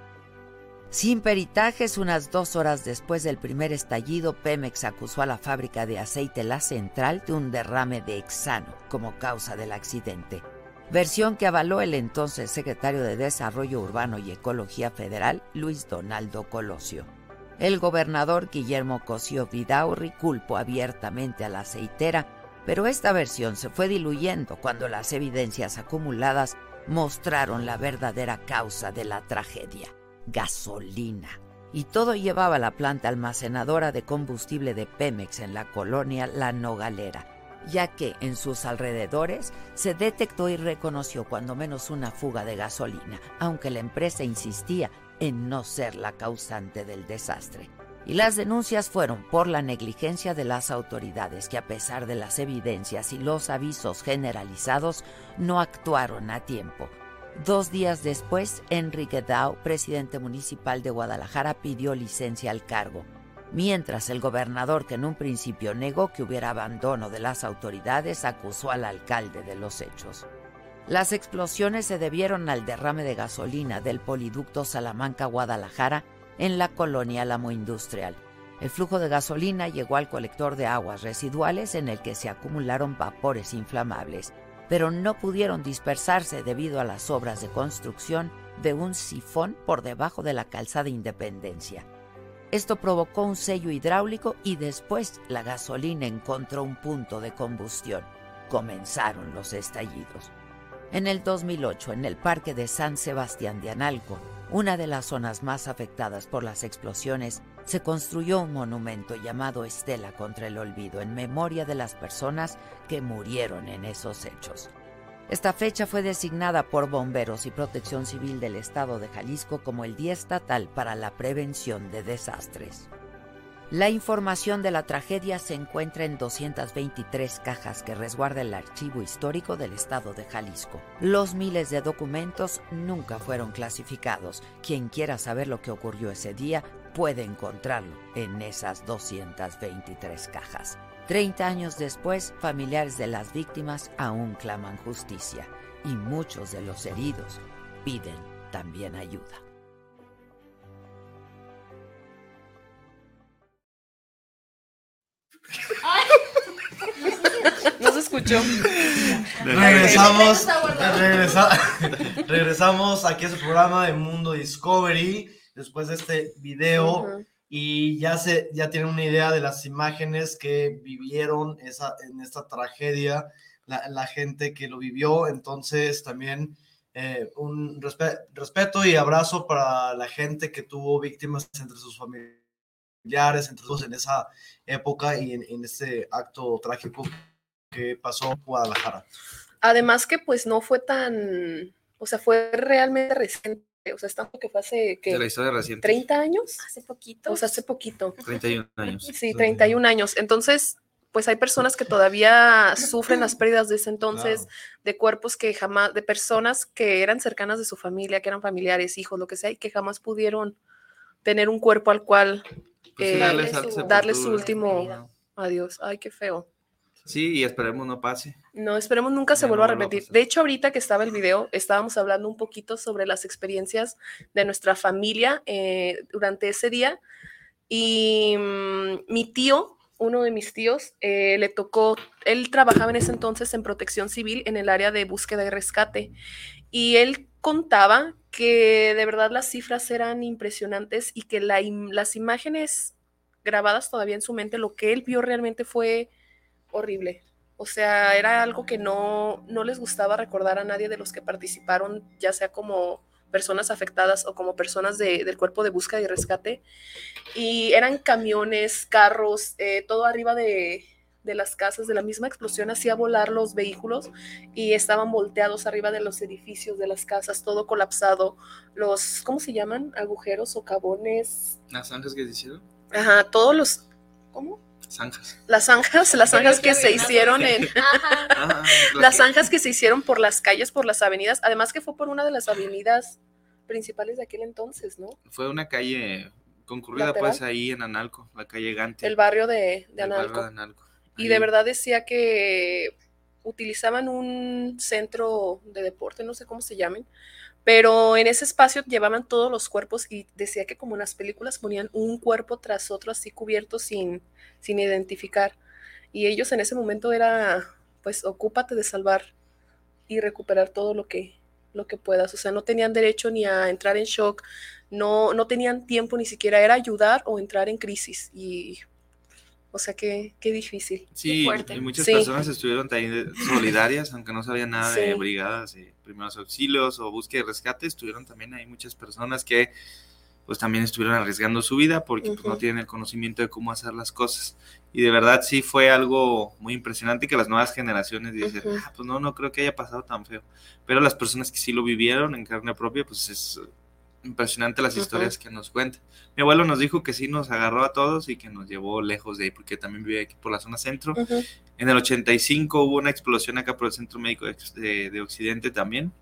Sin peritajes, unas dos horas después del primer estallido, Pemex acusó a la fábrica de aceite La Central de un derrame de hexano como causa del accidente. Versión que avaló el entonces secretario de Desarrollo Urbano y Ecología Federal, Luis Donaldo Colosio. El gobernador Guillermo Cosío Vidaurri culpó abiertamente a la aceitera, pero esta versión se fue diluyendo cuando las evidencias acumuladas mostraron la verdadera causa de la tragedia, gasolina. Y todo llevaba la planta almacenadora de combustible de Pemex en la colonia La Nogalera, ya que en sus alrededores se detectó y reconoció cuando menos una fuga de gasolina, aunque la empresa insistía en no ser la causante del desastre. Y las denuncias fueron por la negligencia de las autoridades que a pesar de las evidencias y los avisos generalizados no actuaron a tiempo. Dos días después, Enrique Dao, presidente municipal de Guadalajara, pidió licencia al cargo, mientras el gobernador, que en un principio negó que hubiera abandono de las autoridades, acusó al alcalde de los hechos. Las explosiones se debieron al derrame de gasolina del poliducto Salamanca-Guadalajara en la colonia Lamo Industrial. El flujo de gasolina llegó al colector de aguas residuales en el que se acumularon vapores inflamables, pero no pudieron dispersarse debido a las obras de construcción de un sifón por debajo de la calzada Independencia. Esto provocó un sello hidráulico y después la gasolina encontró un punto de combustión. Comenzaron los estallidos. En el 2008, en el Parque de San Sebastián de Analco, una de las zonas más afectadas por las explosiones, se construyó un monumento llamado Estela contra el Olvido en memoria de las personas que murieron en esos hechos. Esta fecha fue designada por bomberos y protección civil del estado de Jalisco como el Día Estatal para la Prevención de Desastres. La información de la tragedia se encuentra en 223 cajas que resguarda el archivo histórico del estado de Jalisco. Los miles de documentos nunca fueron clasificados. Quien quiera saber lo que ocurrió ese día puede encontrarlo en esas 223 cajas. Treinta años después, familiares de las víctimas aún claman justicia y muchos de los heridos piden también ayuda. (laughs) No se escuchó. Regresamos, regresa- regresamos aquí a su programa de Mundo Discovery después de este video y ya se ya tienen una idea de las imágenes que vivieron esa, en esta tragedia, la, la gente que lo vivió, entonces también eh, un respe- respeto y abrazo para la gente que tuvo víctimas entre sus familiares, entre todos en esa época y en, en este acto trágico que pasó en Guadalajara. Además que pues no fue tan, o sea, fue realmente reciente, o sea, es tanto que fue hace De la ¿qué? historia reciente. 30 años, Hace poquito. o sea, hace poquito. 31 años. Sí, 31 años. Entonces, pues hay personas que todavía sufren las pérdidas de ese entonces, Claro. de cuerpos que jamás, de personas que eran cercanas de su familia, que eran familiares, hijos, lo que sea, y que jamás pudieron tener un cuerpo al cual Pues eh, darle su- darle su sepultura. último adiós. Ay, qué feo. Sí, y esperemos no pase. No, esperemos nunca se Ya vuelva a repetir. De hecho, ahorita que estaba el video, estábamos hablando un poquito sobre las experiencias de nuestra familia eh, durante ese día. Y mm, mi tío, uno de mis tíos, eh, le tocó, él trabajaba en ese entonces en protección civil en el área de búsqueda y rescate. Y él contaba que de verdad las cifras eran impresionantes y que la las imágenes grabadas todavía en su mente, lo que él vio realmente fue horrible. O sea, era algo que no, no les gustaba recordar a nadie de los que participaron, ya sea como personas afectadas o como personas de- del cuerpo de búsqueda y rescate. Y eran camiones, carros, eh, todo arriba de, de las casas, de la misma explosión hacía volar los vehículos y estaban volteados arriba de los edificios, de las casas, todo colapsado. Los, ¿cómo se llaman? Agujeros o cabones. Las zanjas que se hicieron. Ajá, todos los... ¿Cómo? Zanjas. Las zanjas, las zanjas que se hicieron en... Ajá. Ah, las (laughs) zanjas que se hicieron por las calles, por las avenidas, además que fue por una de las avenidas principales de aquel entonces, ¿no? Fue una calle concurrida, Lateral. pues, ahí en Analco, la calle Gante. El barrio de, de el barrio Analco. de Analco. Y Ahí. de verdad decía que utilizaban un centro de deporte, no sé cómo se llamen, pero en ese espacio llevaban todos los cuerpos y decía que como en las películas ponían un cuerpo tras otro así cubierto sin, sin identificar. Y ellos en ese momento era, pues, ocúpate de salvar y recuperar todo lo que, lo que puedas. O sea, no tenían derecho ni a entrar en shock, no, no tenían tiempo ni siquiera, era ayudar o entrar en crisis. Y, o sea, qué, qué difícil. Sí, y muchas Sí. personas estuvieron también (laughs) solidarias, aunque no sabían nada de brigadas de primeros auxilios o búsqueda y rescate, estuvieron también ahí muchas personas que pues también estuvieron arriesgando su vida porque pues, no tienen el conocimiento de cómo hacer las cosas. Y de verdad sí fue algo muy impresionante que las nuevas generaciones dicen. "Ah, pues no, no creo que haya pasado tan feo. Pero las personas que sí lo vivieron en carne propia, pues es impresionante las historias que nos cuentan. Mi abuelo nos dijo que sí nos agarró a todos y que nos llevó lejos de ahí, porque también vivía aquí por la zona centro. Ujú, En el 85 hubo una explosión acá por el Centro Médico de, de- de Occidente también.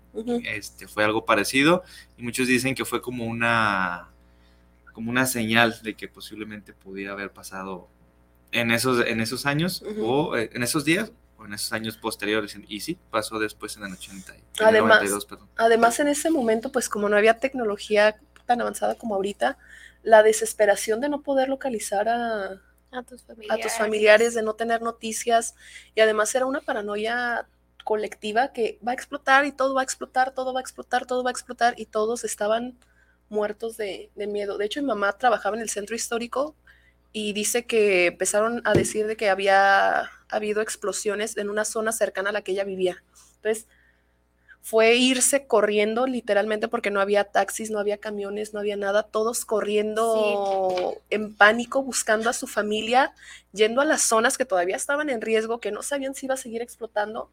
Este, fue algo parecido y muchos dicen que fue como una, como una señal de que posiblemente pudiera haber pasado en esos, en esos años o eh, en esos días o en esos años posteriores. Y sí, pasó después en el 80 y en el Además, 92, perdón. Además, en ese momento, pues como no había tecnología tan avanzada como ahorita, la desesperación de no poder localizar a, A tus a familiares. tus familiares, de no tener noticias, y además era una paranoia colectiva que va a explotar y todo va a explotar, todo va a explotar, todo va a explotar, y todos estaban muertos de, de miedo. De hecho, mi mamá trabajaba en el centro histórico y dice que empezaron a decir de que había habido explosiones en una zona cercana a la que ella vivía. Entonces, fue irse corriendo literalmente porque no había taxis, no había camiones, no había nada, todos corriendo en pánico, buscando a su familia, yendo a las zonas que todavía estaban en riesgo, que no sabían si iba a seguir explotando,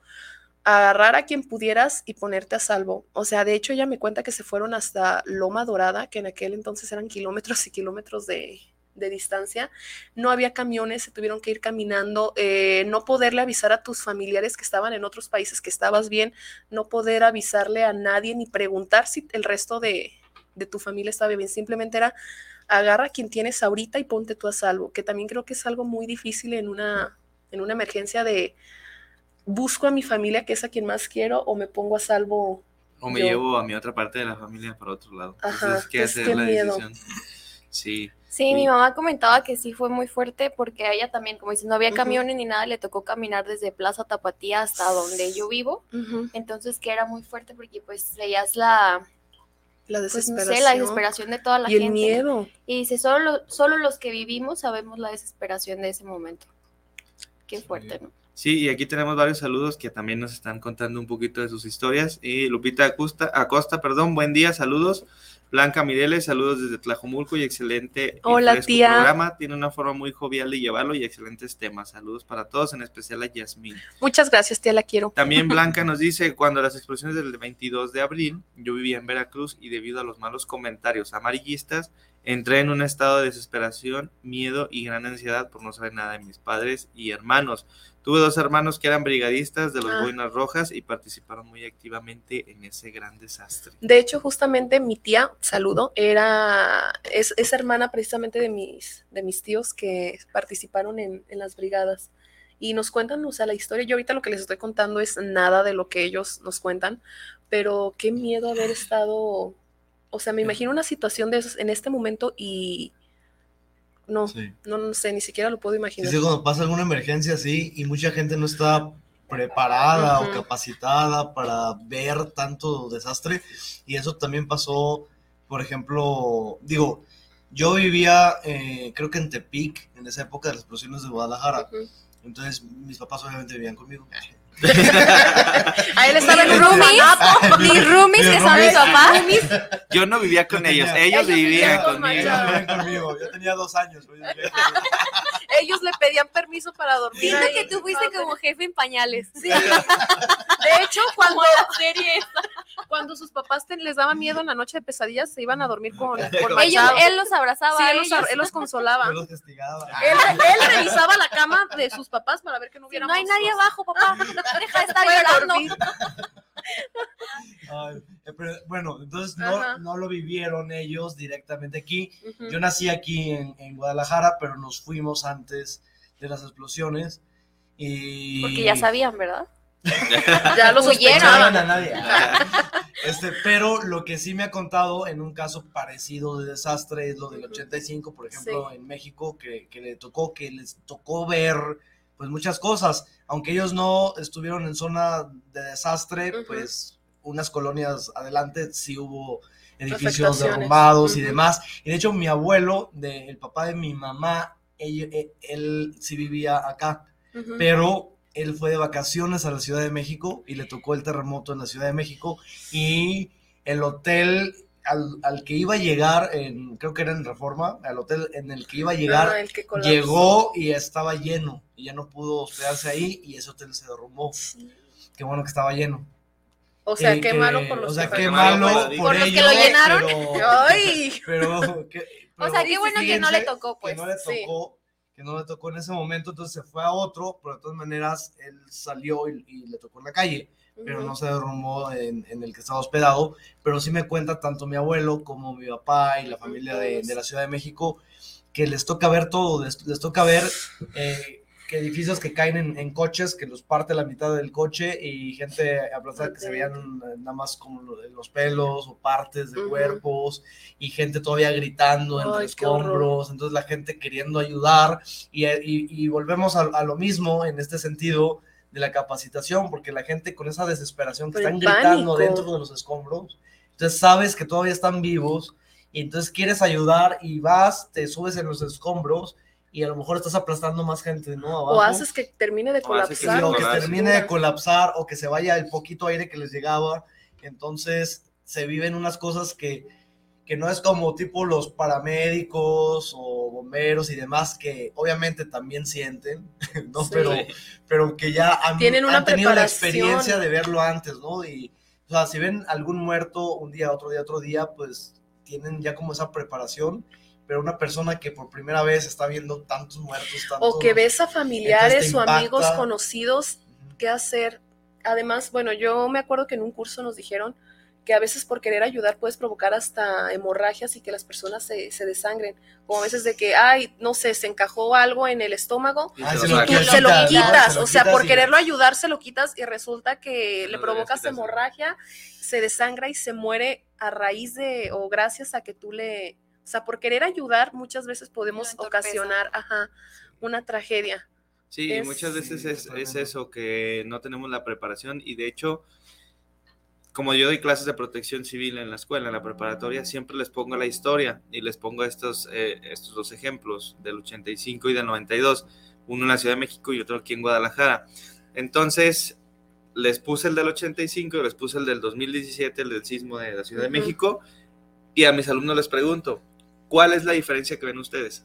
agarrar a quien pudieras y ponerte a salvo. O sea, de hecho ella me cuenta que se fueron hasta Loma Dorada, que en aquel entonces eran kilómetros y kilómetros de, de distancia, no había camiones, se tuvieron que ir caminando, eh, no poderle avisar a tus familiares que estaban en otros países que estabas bien, no poder avisarle a nadie ni preguntar si el resto de, de tu familia estaba bien, simplemente era agarra a quien tienes ahorita y ponte tú a salvo, que también creo que es algo muy difícil en una, en una emergencia de busco a mi familia, que es a quien más quiero, o me pongo a salvo. O me yo. llevo a mi otra parte de la familia para otro lado. Ajá, Entonces, ¿qué es hacer la miedo. decisión? Sí. Sí, mi mamá comentaba que sí fue muy fuerte porque a ella también, como dice, no había camiones ni nada, le tocó caminar desde Plaza Tapatía hasta donde yo vivo. Entonces que era muy fuerte porque pues veías la, La pues no desesperación. sé, la desesperación de toda la y el gente. miedo. Y dice, solo, lo- solo los que vivimos sabemos la desesperación de ese momento. Qué fuerte, ¿no? Sí, y aquí tenemos varios saludos que también nos están contando un poquito de sus historias. Y Lupita Acosta, Acosta perdón, buen día, saludos. Blanca Mireles, saludos desde Tlajomulco y excelente y Hola, fresco tía. programa. Tiene una forma muy jovial de llevarlo y excelentes temas. Saludos para todos, en especial a Yasmín. Muchas gracias, tía, la quiero. También (laughs) Blanca nos dice, cuando las explosiones del 22 de abril, yo vivía en Veracruz y debido a los malos comentarios amarillistas, entré en un estado de desesperación, miedo y gran ansiedad por no saber nada de mis padres y hermanos. Tuve dos hermanos que eran brigadistas de los Ah. Boinas Rojas y participaron muy activamente en ese gran desastre. De hecho, justamente mi tía, saludo, era, es, es hermana precisamente de mis, de mis tíos que participaron en, en las brigadas. Y nos cuentan, o sea, la historia. Yo ahorita lo que les estoy contando es nada de lo que ellos nos cuentan, pero qué miedo haber estado, o sea, me imagino una situación de esos en este momento y no, Sí. no, no sé, ni siquiera lo puedo imaginar. sí, cuando pasa alguna emergencia así y mucha gente no está preparada o capacitada para ver tanto desastre. Y eso también pasó, por ejemplo, digo, yo vivía, eh, creo que en Tepic, en esa época de las explosiones de Guadalajara. Entonces, mis papás obviamente vivían conmigo. (laughs) A él estaba en un Roomies, orfanato. mis roomies que son mis papás. Yo no vivía con ellos, ellos. Vivían conmigo. Yo tenía dos años. (laughs) Ellos le pedían permiso para dormir. Siento ahí. que tú fuiste como jefe en pañales. Sí. De hecho, cuando, la serie cuando sus papás te- les daba miedo en la noche de pesadillas, se iban a dormir con, con Ellos- él los abrazaba. Sí, a él los, él los consolaba. Yo los castigaba. Él, él revisaba la cama de sus papás para ver que no Si hubiera no hay nadie abajo, papá. (laughs) Deja de estar llorando. Ay, eh, pero, bueno, entonces no, no lo vivieron ellos directamente aquí. Yo nací aquí en, en Guadalajara, pero nos fuimos antes de las explosiones. Y... Porque ya sabían, ¿verdad? (laughs) Ya lo Huyeron. No sospechaban. a nadie. (laughs) Este, pero lo que sí me ha contado en un caso parecido de desastre es lo del 85, por ejemplo, en México, que, que le tocó, que les tocó ver pues muchas cosas. Aunque ellos no estuvieron en zona de desastre, Ujú. pues unas colonias adelante sí hubo edificios derrumbados y Ujú. demás. Y de hecho mi abuelo, de, el papá de mi mamá, él, él- él sí vivía acá pero él fue de vacaciones a la Ciudad de México y le tocó el terremoto en la Ciudad de México y el hotel al, al que iba a llegar, en, creo que era en Reforma, al hotel en el que iba a llegar, Ah, el que colapsó. llegó y estaba lleno y ya no pudo hospedarse ahí y ese hotel se derrumbó. Qué bueno que estaba lleno. O sea, Eh, qué que- malo por los O sea, que qué malo Por por, los que lo llenaron. Pero, Ay. pero, que- O sea, qué bueno que no le tocó, pues. Que no le sí. tocó, que no le tocó en ese momento, entonces se fue a otro, pero de todas maneras él salió y, y le tocó en la calle, pero no se derrumbó en, en el que estaba hospedado. Pero sí me cuenta tanto mi abuelo como mi papá y la familia de, de la Ciudad de México que les toca ver todo, les, les toca ver eh, que edificios que caen en, en coches, que los parte la mitad del coche y gente aplastada que se veían eh, nada más como lo- los pelos o partes de cuerpos y gente todavía gritando entre Ay, horror. escombros, entonces la gente queriendo ayudar y, y- y volvemos a, a lo mismo en este sentido de la capacitación, porque la gente con esa desesperación que Pero están gritando pánico. dentro de los escombros, entonces sabes que todavía están vivos y entonces quieres ayudar y vas, te subes en los escombros y a lo mejor estás aplastando más gente, ¿no? Abajo. O haces que termine de O hace que Sí, colapsar. o que termine de colapsar o que se vaya el poquito aire que les llegaba Entonces se viven unas cosas que, que no es como tipo los paramédicos o bomberos y demás, que obviamente también sienten, (laughs) ¿no? Sí. Pero, pero que ya han, Tienen una han tenido la experiencia de verlo antes, ¿no? Y, o sea, si ven algún muerto un día, otro día, otro día, pues tienen ya como esa preparación, pero una persona que por primera vez está viendo tantos muertos, tantos... O que ves a familiares o amigos conocidos, ¿qué hacer? Además, bueno, yo me acuerdo que en un curso nos dijeron que a veces por querer ayudar puedes provocar hasta hemorragias y que las personas se, se desangren. Como a veces de que, ay, no sé, se encajó algo en el estómago Y Ah, se lo tú se lo quitas, o sea, por quererlo ayudar se lo quitas y resulta que No le provocas hemorragia, se desangra y se muere a raíz de o gracias a que tú le, o sea, por querer ayudar muchas veces podemos ocasionar, ajá, una tragedia. Sí, Es- muchas veces es, eso, que no tenemos la preparación y de hecho, como yo doy clases de protección civil en la escuela, en la preparatoria, siempre les pongo la historia y les pongo estos, eh, estos dos ejemplos del 85 y del 92, uno en la Ciudad de México y otro aquí en Guadalajara. Entonces, les puse el del 85 y les puse el del 2017, el del sismo de la Ciudad de. México, y a mis alumnos les pregunto, ¿cuál es la diferencia que ven ustedes?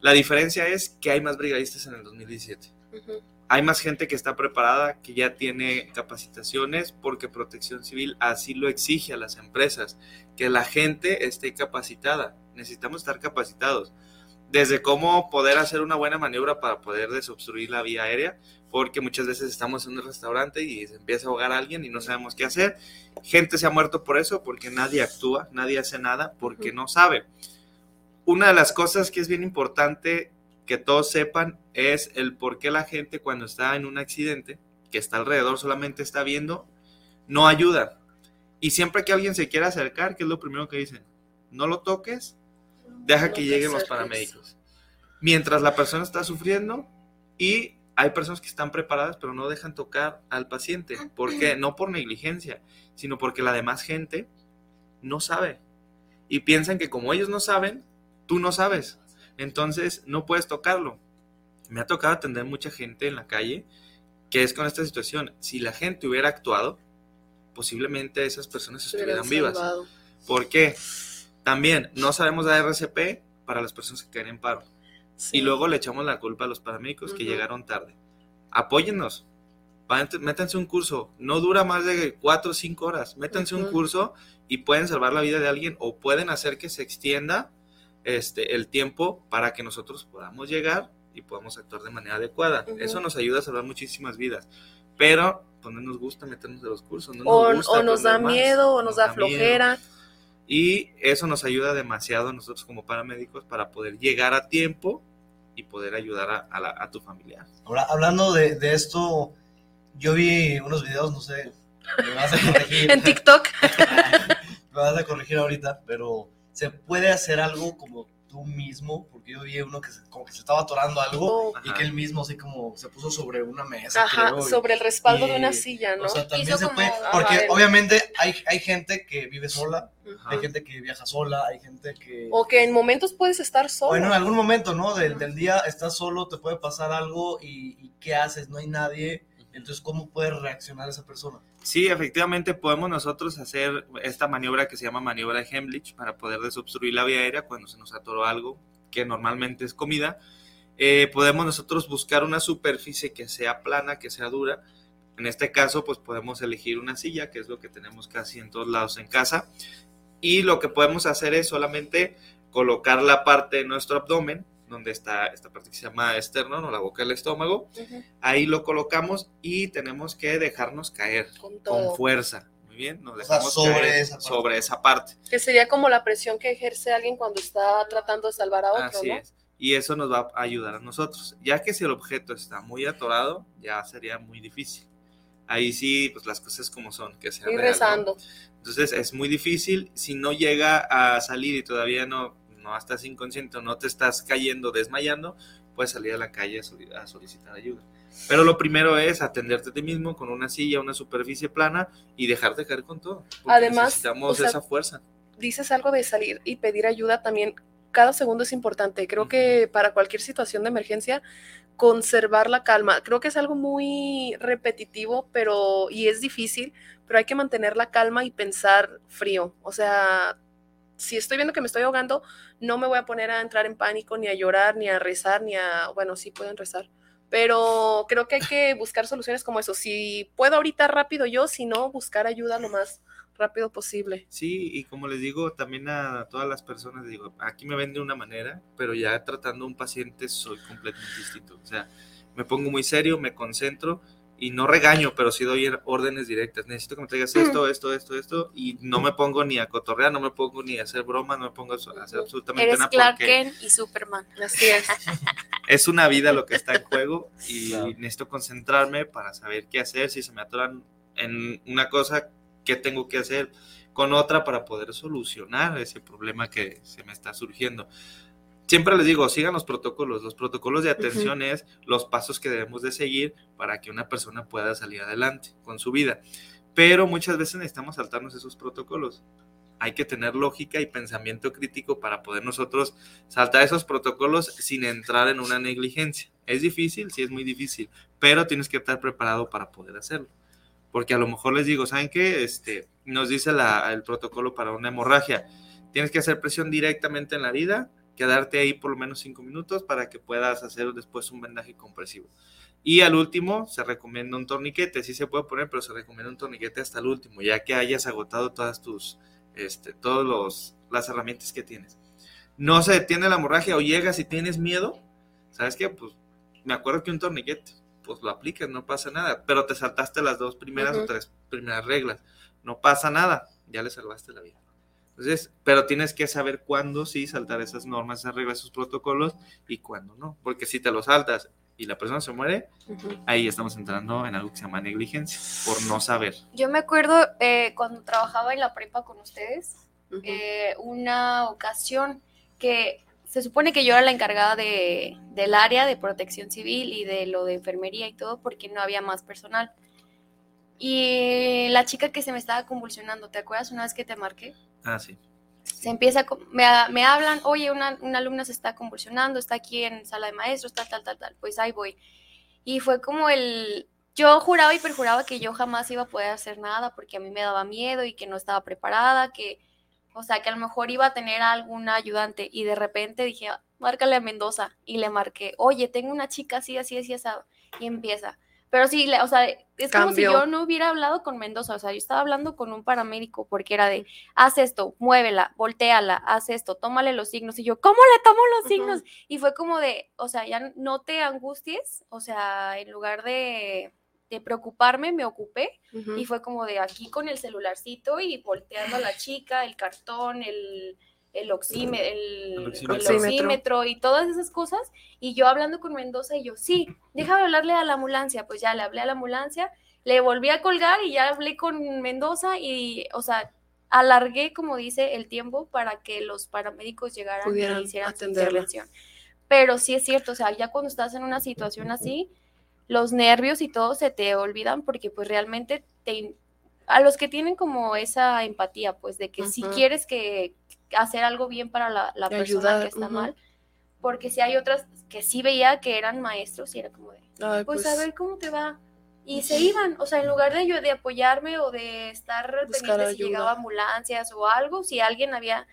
La diferencia es que hay más brigadistas en el 2017 Ujú. hay más gente que está preparada, que ya tiene capacitaciones, porque Protección Civil así lo exige a las empresas, que la gente esté capacitada. Necesitamos estar capacitados. Desde cómo poder hacer una buena maniobra para poder desobstruir la vía aérea, porque muchas veces estamos en un restaurante y se empieza a ahogar a alguien y no sabemos qué hacer. Gente se ha muerto por eso, porque nadie actúa, nadie hace nada, porque no sabe. Una de las cosas que es bien importante que todos sepan es el por qué la gente cuando está en un accidente, que está alrededor, solamente está viendo, no ayuda. Y siempre que alguien se quiera acercar, ¿qué es lo primero que dicen? No lo toques, deja No que lleguen los paramédicos. Mientras la persona está sufriendo y hay personas que están preparadas pero no dejan tocar al paciente. ¿Por qué? No por negligencia, sino porque la demás gente no sabe. Y piensan que como ellos no saben, tú no sabes. Entonces no puedes tocarlo. Me ha tocado atender mucha gente en la calle que es con esta situación. Si la gente hubiera actuado, posiblemente esas personas estuvieran vivas. salvado. ¿Por qué? También no sabemos dar RCP para las personas que caen en paro. Sí. Y luego le echamos la culpa a los paramédicos que llegaron tarde. Apóyennos. Métanse un curso. No dura más de cuatro o cinco horas. Métanse un curso y pueden salvar la vida de alguien o pueden hacer que se extienda este, el tiempo para que nosotros podamos llegar y podamos actuar de manera adecuada. Eso nos ayuda a salvar muchísimas vidas. Pero pues, no nos gusta meternos en los cursos. No o, nos, gusta o nos da más, miedo, o nos da miedo. flojera. Y eso nos ayuda demasiado a nosotros como paramédicos para poder llegar a tiempo y poder ayudar a, a la- a tu familiar. Ahora, hablando de, de esto, yo vi unos videos, no sé, me vas a corregir. (laughs) En TikTok. (laughs) me vas a corregir ahorita, pero se puede hacer algo como tú mismo, porque yo vi uno que se, como que se estaba atorando algo Oh, y Ajá. que él mismo así como se puso sobre una mesa. Ajá, creo, y- sobre el respaldo de una silla, ¿no? O sea, también Hizo se como- puede, porque obviamente hay, hay gente que vive sola, hay gente que viaja sola, hay gente que... O que en momentos puedes estar solo. Bueno, en algún momento, ¿no? Del, del día estás solo, te puede pasar algo y, y ¿qué haces? No hay nadie. Entonces, ¿cómo puede reaccionar esa persona? Sí, efectivamente podemos nosotros hacer esta maniobra que se llama maniobra de Heimlich para poder desobstruir la vía aérea cuando se nos atoró algo que normalmente es comida. Eh, podemos nosotros buscar una superficie que sea plana, que sea dura. En este caso, pues podemos elegir una silla, que es lo que tenemos casi en todos lados en casa. Y lo que podemos hacer es solamente colocar la parte de nuestro abdomen, donde está esta parte que se llama esternón o la boca del estómago. Ahí lo colocamos y tenemos que dejarnos caer Con todo. con fuerza. Muy bien, nos O sea, dejamos sobre caer esa parte. sobre esa parte. Que sería como la presión que ejerce alguien cuando está tratando de salvar a otro, Así ¿no? es. Y eso nos va a ayudar a nosotros. Ya que si el objeto está muy atorado, ya sería muy difícil. Ahí sí, pues las cosas como son, que sea Ir real, ¿no? rezando. Entonces es muy difícil. Si no llega a salir y todavía no, no estás inconsciente no te estás cayendo, desmayando, puedes salir a la calle a, soli- a solicitar ayuda. Pero lo primero es atenderte a ti mismo con una silla, una superficie plana y dejarte caer con todo. Además, necesitamos o sea, esa fuerza. Dices algo de salir y pedir ayuda también. Cada segundo es importante. Creo que para cualquier situación de emergencia, conservar la calma. Creo que es algo muy repetitivo, pero y es difícil pero hay que mantener la calma y pensar frío. O sea, si estoy viendo que me estoy ahogando, no me voy a poner a entrar en pánico, ni a llorar, ni a rezar, ni a, bueno, sí pueden rezar, pero creo que hay que buscar soluciones como eso. Si puedo ahorita rápido yo, si no, buscar ayuda lo más rápido posible. Sí, y como les digo también a todas las personas, digo, aquí me ven de una manera, pero ya tratando a un paciente soy completamente distinto. O sea, me pongo muy serio, me concentro y no regaño, pero sí doy órdenes directas. Necesito que me traigas esto, esto, esto, esto, y no me pongo ni a cotorrear, no me pongo ni a hacer broma, no me pongo a hacer absolutamente Eres nada. Clark Kent y Superman. Así es. (laughs) es una vida lo que está en juego y necesito concentrarme para saber qué hacer, si se me atoran en una cosa, qué tengo que hacer con otra para poder solucionar ese problema que se me está surgiendo siempre les digo, sigan los protocolos. Los protocolos de atención es los pasos que debemos de seguir para que una persona pueda salir adelante con su vida. Pero muchas veces necesitamos saltarnos esos protocolos. Hay que tener lógica y pensamiento crítico para poder nosotros saltar esos protocolos sin entrar en una negligencia. Es difícil, sí es muy difícil, pero tienes que estar preparado para poder hacerlo. Porque a lo mejor les digo, ¿saben qué? Este, nos dice el protocolo para una hemorragia. Tienes que hacer presión directamente en la herida quedarte ahí por lo menos cinco minutos para que puedas hacer después un vendaje compresivo. Y al último se recomienda un torniquete, sí se puede poner, pero se recomienda un torniquete hasta el último, ya que hayas agotado todas tus, este, todos los, las herramientas que tienes. No se detiene la hemorragia o llegas y tienes miedo, ¿sabes qué? Pues me acuerdo que un torniquete, pues lo aplicas, no pasa nada, pero te saltaste las dos primeras o tres primeras reglas, no pasa nada, ya le salvaste la vida. Entonces, pero tienes que saber cuándo sí saltar esas normas, esas reglas, esos protocolos y cuándo no. Porque si te lo saltas y la persona se muere, ahí estamos entrando en algo que se llama negligencia, por no saber. Yo me acuerdo eh, cuando trabajaba en la prepa con ustedes, eh, una ocasión que se supone que yo era la encargada de, del área de protección civil y de lo de enfermería y todo, porque no había más personal. Y la chica que se me estaba convulsionando, ¿te acuerdas una vez que te marqué? Ah, sí. Se empieza, me, me hablan, oye, una, una, alumna se está convulsionando, está aquí en sala de maestros, tal, tal, tal, tal, pues ahí voy. Y fue como el, yo juraba y perjuraba que yo jamás iba a poder hacer nada porque a mí me daba miedo y que no estaba preparada, que, o sea, que a lo mejor iba a tener alguna ayudante. Y de repente dije, márcale a Mendoza y le marqué, oye, tengo una chica así, así, así, así, y empieza pero sí, o sea, es como si yo no hubiera hablado con Mendoza, o sea, yo estaba hablando con un paramédico porque era de, haz esto, muévela, volteala, haz esto, tómale los signos. Y yo, ¿cómo le tomo los signos? Y fue como de, o sea, ya no te angusties, o sea, en lugar de, preocuparme, me ocupé y fue como de aquí con el celularcito y volteando a la chica, el cartón, el, el, oxímetro, el, y todas esas cosas. Y yo hablando con Mendoza y yo, sí, déjame hablarle a la ambulancia. Pues ya le hablé a la ambulancia, le volví a colgar y ya hablé con Mendoza y, o sea, alargué, como dice, el tiempo para que los paramédicos llegaran y hicieran su intervención. Pero sí es cierto, o sea, ya cuando estás en una situación así, los nervios y todo se te olvidan porque pues realmente te, a los que tienen como esa empatía, pues de que si quieres que, hacer algo bien para la, persona que está mal, porque si hay otras que sí veía que eran maestros y era como de, pues, pues, a ver cómo te va. Y se iban, o sea, en lugar de yo de apoyarme o de estar pendiente si llegaba ambulancias o algo, si alguien había,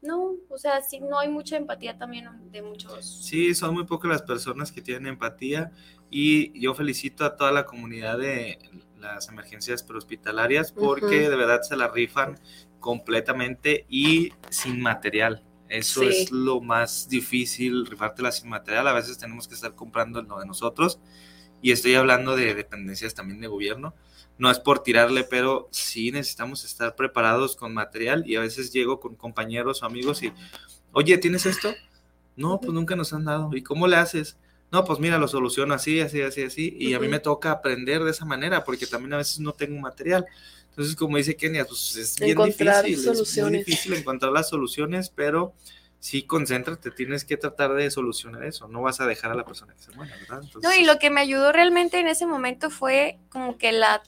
no, o sea, sí, no hay mucha empatía también de muchos. Sí, son muy pocas las personas que tienen empatía y yo felicito a toda la comunidad de las emergencias prehospitalarias porque de verdad se la rifan completamente y sin material. Eso es lo más difícil, rifártela sin material. A veces tenemos que estar comprando lo de nosotros. Y estoy hablando de dependencias también de gobierno. No es por tirarle, pero sí necesitamos estar preparados con material. Y a veces llego con compañeros o amigos y, oye, ¿tienes esto? No, pues nunca nos han dado. ¿Y cómo le haces? No, pues mira, lo soluciono así, así, así, así. Y a mí me toca aprender de esa manera, porque también a veces no tengo material. Entonces, como dice Kenia, pues es bien difícil, es muy difícil encontrar las soluciones, pero sí, concéntrate, tienes que tratar de solucionar eso, no vas a dejar a la persona que se muera, ¿verdad? no, y lo que me ayudó realmente en ese momento fue como que la,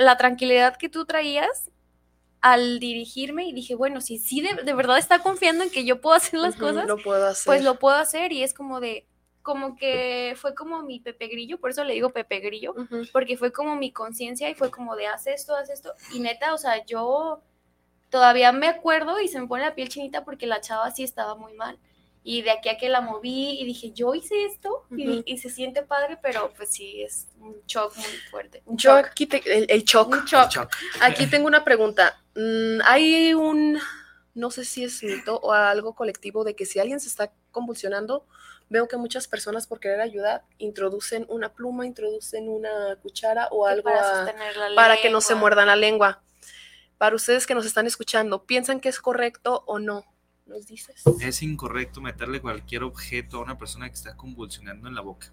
la tranquilidad que tú traías al dirigirme y dije, bueno, si sí de, verdad está confiando en que yo puedo hacer las cosas, lo puedo hacer. pues lo puedo hacer y es como de, como que fue como mi Pepe Grillo, por eso le digo Pepe Grillo, Ujú. porque fue como mi conciencia y fue como de haz esto, haz esto. Y neta, o sea, yo todavía me acuerdo y se me pone la piel chinita porque la chava sí estaba muy mal. Y de aquí a que la moví y dije, yo hice esto y, Ujú. y se siente padre, pero pues sí, es un shock muy fuerte. Un Yo shock. aquí te- el, el shock. Un shock. Choc. Aquí tengo una pregunta. Mm, Hay un, no sé si es mito o algo colectivo de que si alguien se está convulsionando, veo que muchas personas por querer ayudar introducen una pluma, introducen una cuchara o algo para a- para que no se muerdan la lengua. Para ustedes que nos están escuchando, ¿piensan que es correcto o no? ¿Nos dices? Es incorrecto meterle cualquier objeto a una persona que está convulsionando en la boca.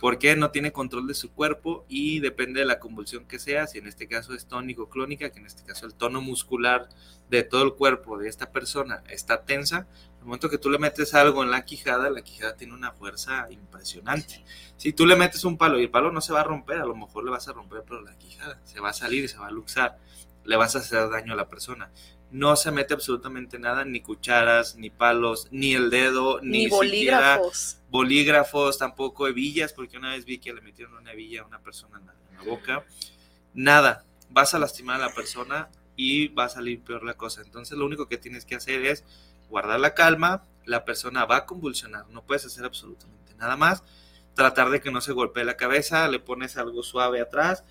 Porque no tiene control de su cuerpo y depende de la convulsión que sea, si en este caso es tónico clónica, que en este caso el tono muscular de todo el cuerpo de esta persona está tensa, al momento que tú le metes algo en la quijada, la quijada tiene una fuerza impresionante. Si tú le metes un palo y el palo no se va a romper, a lo mejor le vas a romper, pero la quijada se va a salir y se va a luxar, le vas a hacer daño a la persona. No se mete absolutamente nada, ni cucharas, ni palos, ni el dedo, ni, bolígrafos. bolígrafos, tampoco hebillas, porque una vez vi que le metieron una hebilla a una persona en la, en la boca. Nada, vas a lastimar a la persona y va a salir peor la cosa. Entonces lo único que tienes que hacer es guardar la calma, la persona va a convulsionar, no puedes hacer absolutamente nada más, tratar de que no se golpee la cabeza, le pones algo suave atrás,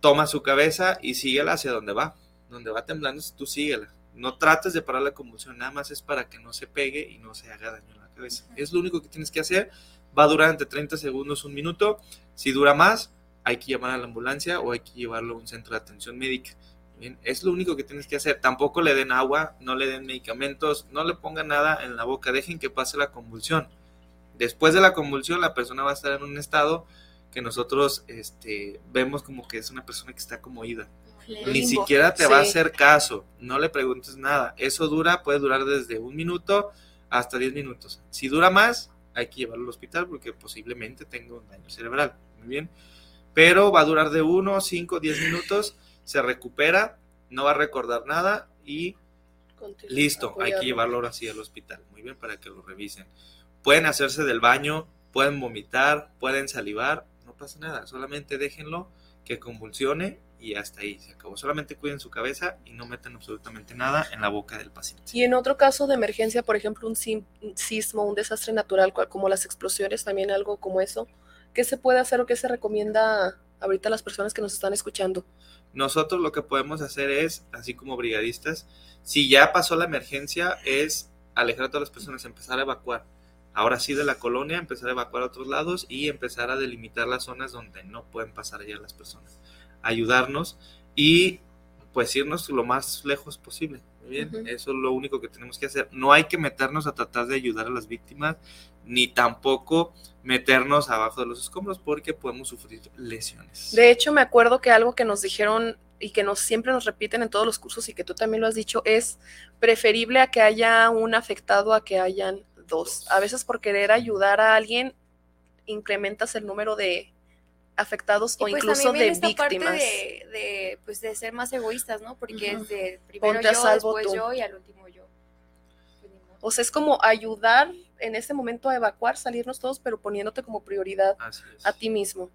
toma su cabeza y síguela hacia donde va, donde va temblando, tú síguela. No trates de parar la convulsión, nada más es para que no se pegue y no se haga daño en la cabeza. Es lo único que tienes que hacer. Va a durar entre 30 segundos, un minuto. Si dura más, hay que llamar a la ambulancia o hay que llevarlo a un centro de atención médica. Bien, es lo único que tienes que hacer. Tampoco le den agua, no le den medicamentos, no le pongan nada en la boca. Dejen que pase la convulsión. Después de la convulsión, la persona va a estar en un estado que nosotros este, vemos como que es una persona que está como ida. Ni siquiera te va a hacer caso, no le preguntes nada. Eso dura, puede durar desde un minuto hasta 10 minutos. Si dura más, hay que llevarlo al hospital porque posiblemente tenga un daño cerebral. Muy bien. Pero va a durar de 1, 5, 10 minutos, se recupera, no va a recordar nada y Continúa, listo, hay que llevarlo ahora sí al hospital. Muy bien, para que lo revisen. Pueden hacerse del baño, pueden vomitar, pueden salivar, no pasa nada, solamente déjenlo que convulsione y hasta ahí se acabó. Solamente cuiden su cabeza y no metan absolutamente nada en la boca del paciente. Y en otro caso de emergencia, por ejemplo, un sismo, un desastre natural, como las explosiones, también algo como eso, ¿qué se puede hacer o qué se recomienda ahorita a las personas que nos están escuchando? Nosotros lo que podemos hacer es, así como brigadistas, si ya pasó la emergencia, es alejar a todas las personas, empezar a evacuar. Ahora sí de la colonia, empezar a evacuar a otros lados y empezar a delimitar las zonas donde no pueden pasar ya las personas. Ayudarnos y pues irnos lo más lejos posible. Muy bien, eso es lo único que tenemos que hacer. No hay que meternos a tratar de ayudar a las víctimas, ni tampoco meternos abajo de los escombros porque podemos sufrir lesiones. De hecho, me acuerdo que algo que nos dijeron y que nos siempre nos repiten en todos los cursos y que tú también lo has dicho es preferible a que haya un afectado a que hayan dos. A veces por querer ayudar a alguien incrementas el número de afectados o pues incluso de esta parte víctimas. de, de, pues de ser más egoístas, ¿no? Porque es de primero Ponte a yo, salvo después tú. yo y al último yo. Pues. O sea, es como ayudar en ese momento a evacuar, salirnos todos, pero poniéndote como prioridad a ti mismo.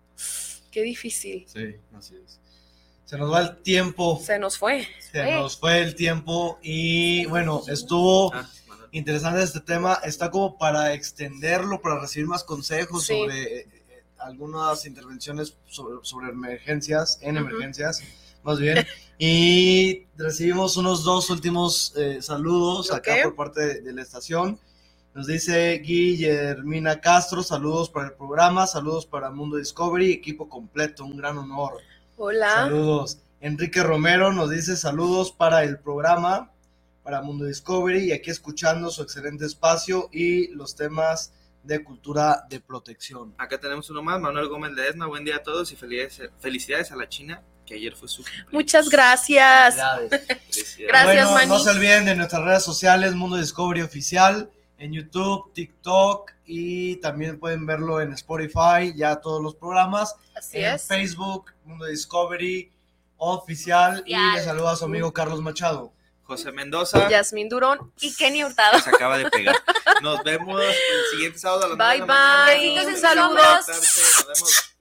Qué difícil. Sí, así es. Se nos va el tiempo. Se nos fue. Se nos fue el tiempo y bueno, estuvo Ah. Interesante este tema. Está como para extenderlo, para recibir más consejos Sí. sobre eh, algunas intervenciones sobre, sobre emergencias, en emergencias, más bien. Y recibimos unos dos últimos eh, saludos acá por parte de, de la estación. Nos dice Guillermina Castro, saludos para el programa, saludos para Mundo Discovery, equipo completo, un gran honor. Hola. Saludos. Enrique Romero nos dice saludos para el programa, para Mundo Discovery, y aquí escuchando su excelente espacio y los temas de cultura de protección. Acá tenemos uno más, Manuel Gómez de Esma. Buen día a todos y felicidades, felicidades a la China, que ayer fue su cumpleaños. Muchas gracias. Felicidades. Gracias, bueno, no se olviden de nuestras redes sociales, Mundo Discovery Oficial, en YouTube, TikTok y también pueden verlo en Spotify, ya todos los programas. Así en es. Facebook, Mundo Discovery Oficial. Y Oficial. le saluda a su amigo Carlos Machado. José Mendoza. Yasmín Durón. Y Kenny Hurtado. Se acaba de pegar. Nos vemos el siguiente sábado a las Bye, mañana. bye. En sus Saludos. Nos vemos.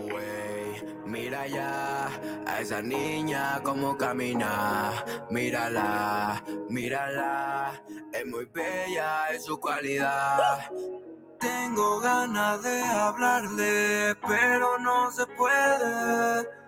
Wey, mira ya a esa niña como camina. Mírala, mírala, es muy bella, es su cualidad. Tengo ganas de hablarle, pero no se puede.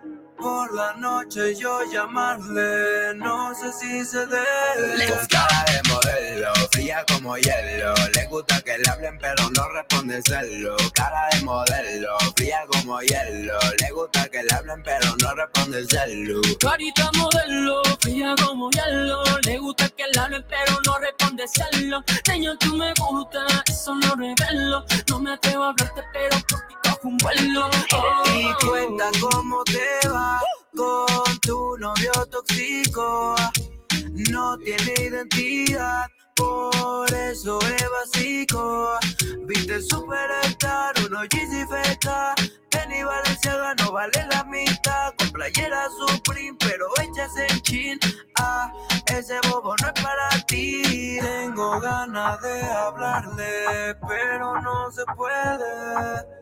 Por la noche yo llamarle, no sé si se dé. Con cara de modelo, fría como hielo. Le gusta que le hablen, pero no responde celo. Cara de modelo, fría como hielo. Le gusta que le hablen, pero no responde celo. Carita modelo, fría como hielo. Le gusta que le hablen, pero no responde celo. Niño, tú me gusta, eso no revelo. No me atrevo a hablarte, pero por ti un vuelo. Y cuenta cómo te va con tu novio tóxico. No tiene identidad, por eso es básico. Viste superstar, uno Yeezy Feta. Penny Valenciaga no vale la mitad. Con playera Supreme, pero hechas en chin. Ah, ese bobo no es para ti. Tengo ganas de hablarle, pero no se puede.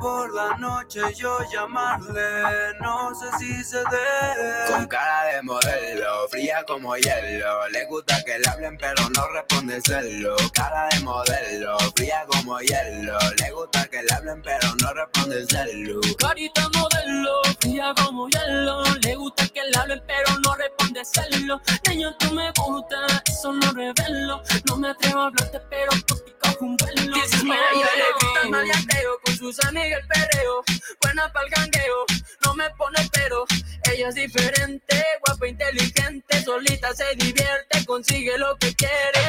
Por la noche yo llamarle, no sé si se dé. Con cara de modelo, fría como hielo. Le gusta que le hablen, pero no responde celo. Cara de modelo, fría como hielo. Le gusta que le hablen, pero no responde celo. Carita modelo, fría como hielo. Le gusta que le hablen, pero no responde celo. Niño, tú me gusta, eso no revelo. No me atrevo a hablarte, pero por ti cojo un vuelo. Mira, ella le gusta el maleanteo, con sus amigas el perreo. Buena pa'l gangueo, no me pone pero. Ella es diferente, guapa, inteligente. Solita se divierte, consigue lo que quiere.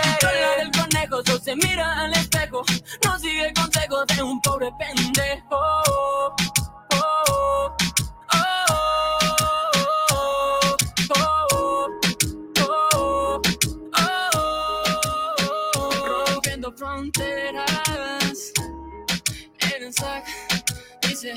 Del conejo, solo se mira al espejo. No sigue consejos de un pobre pendejo. Oh, oh, oh, fronteras. Eren Sack dice.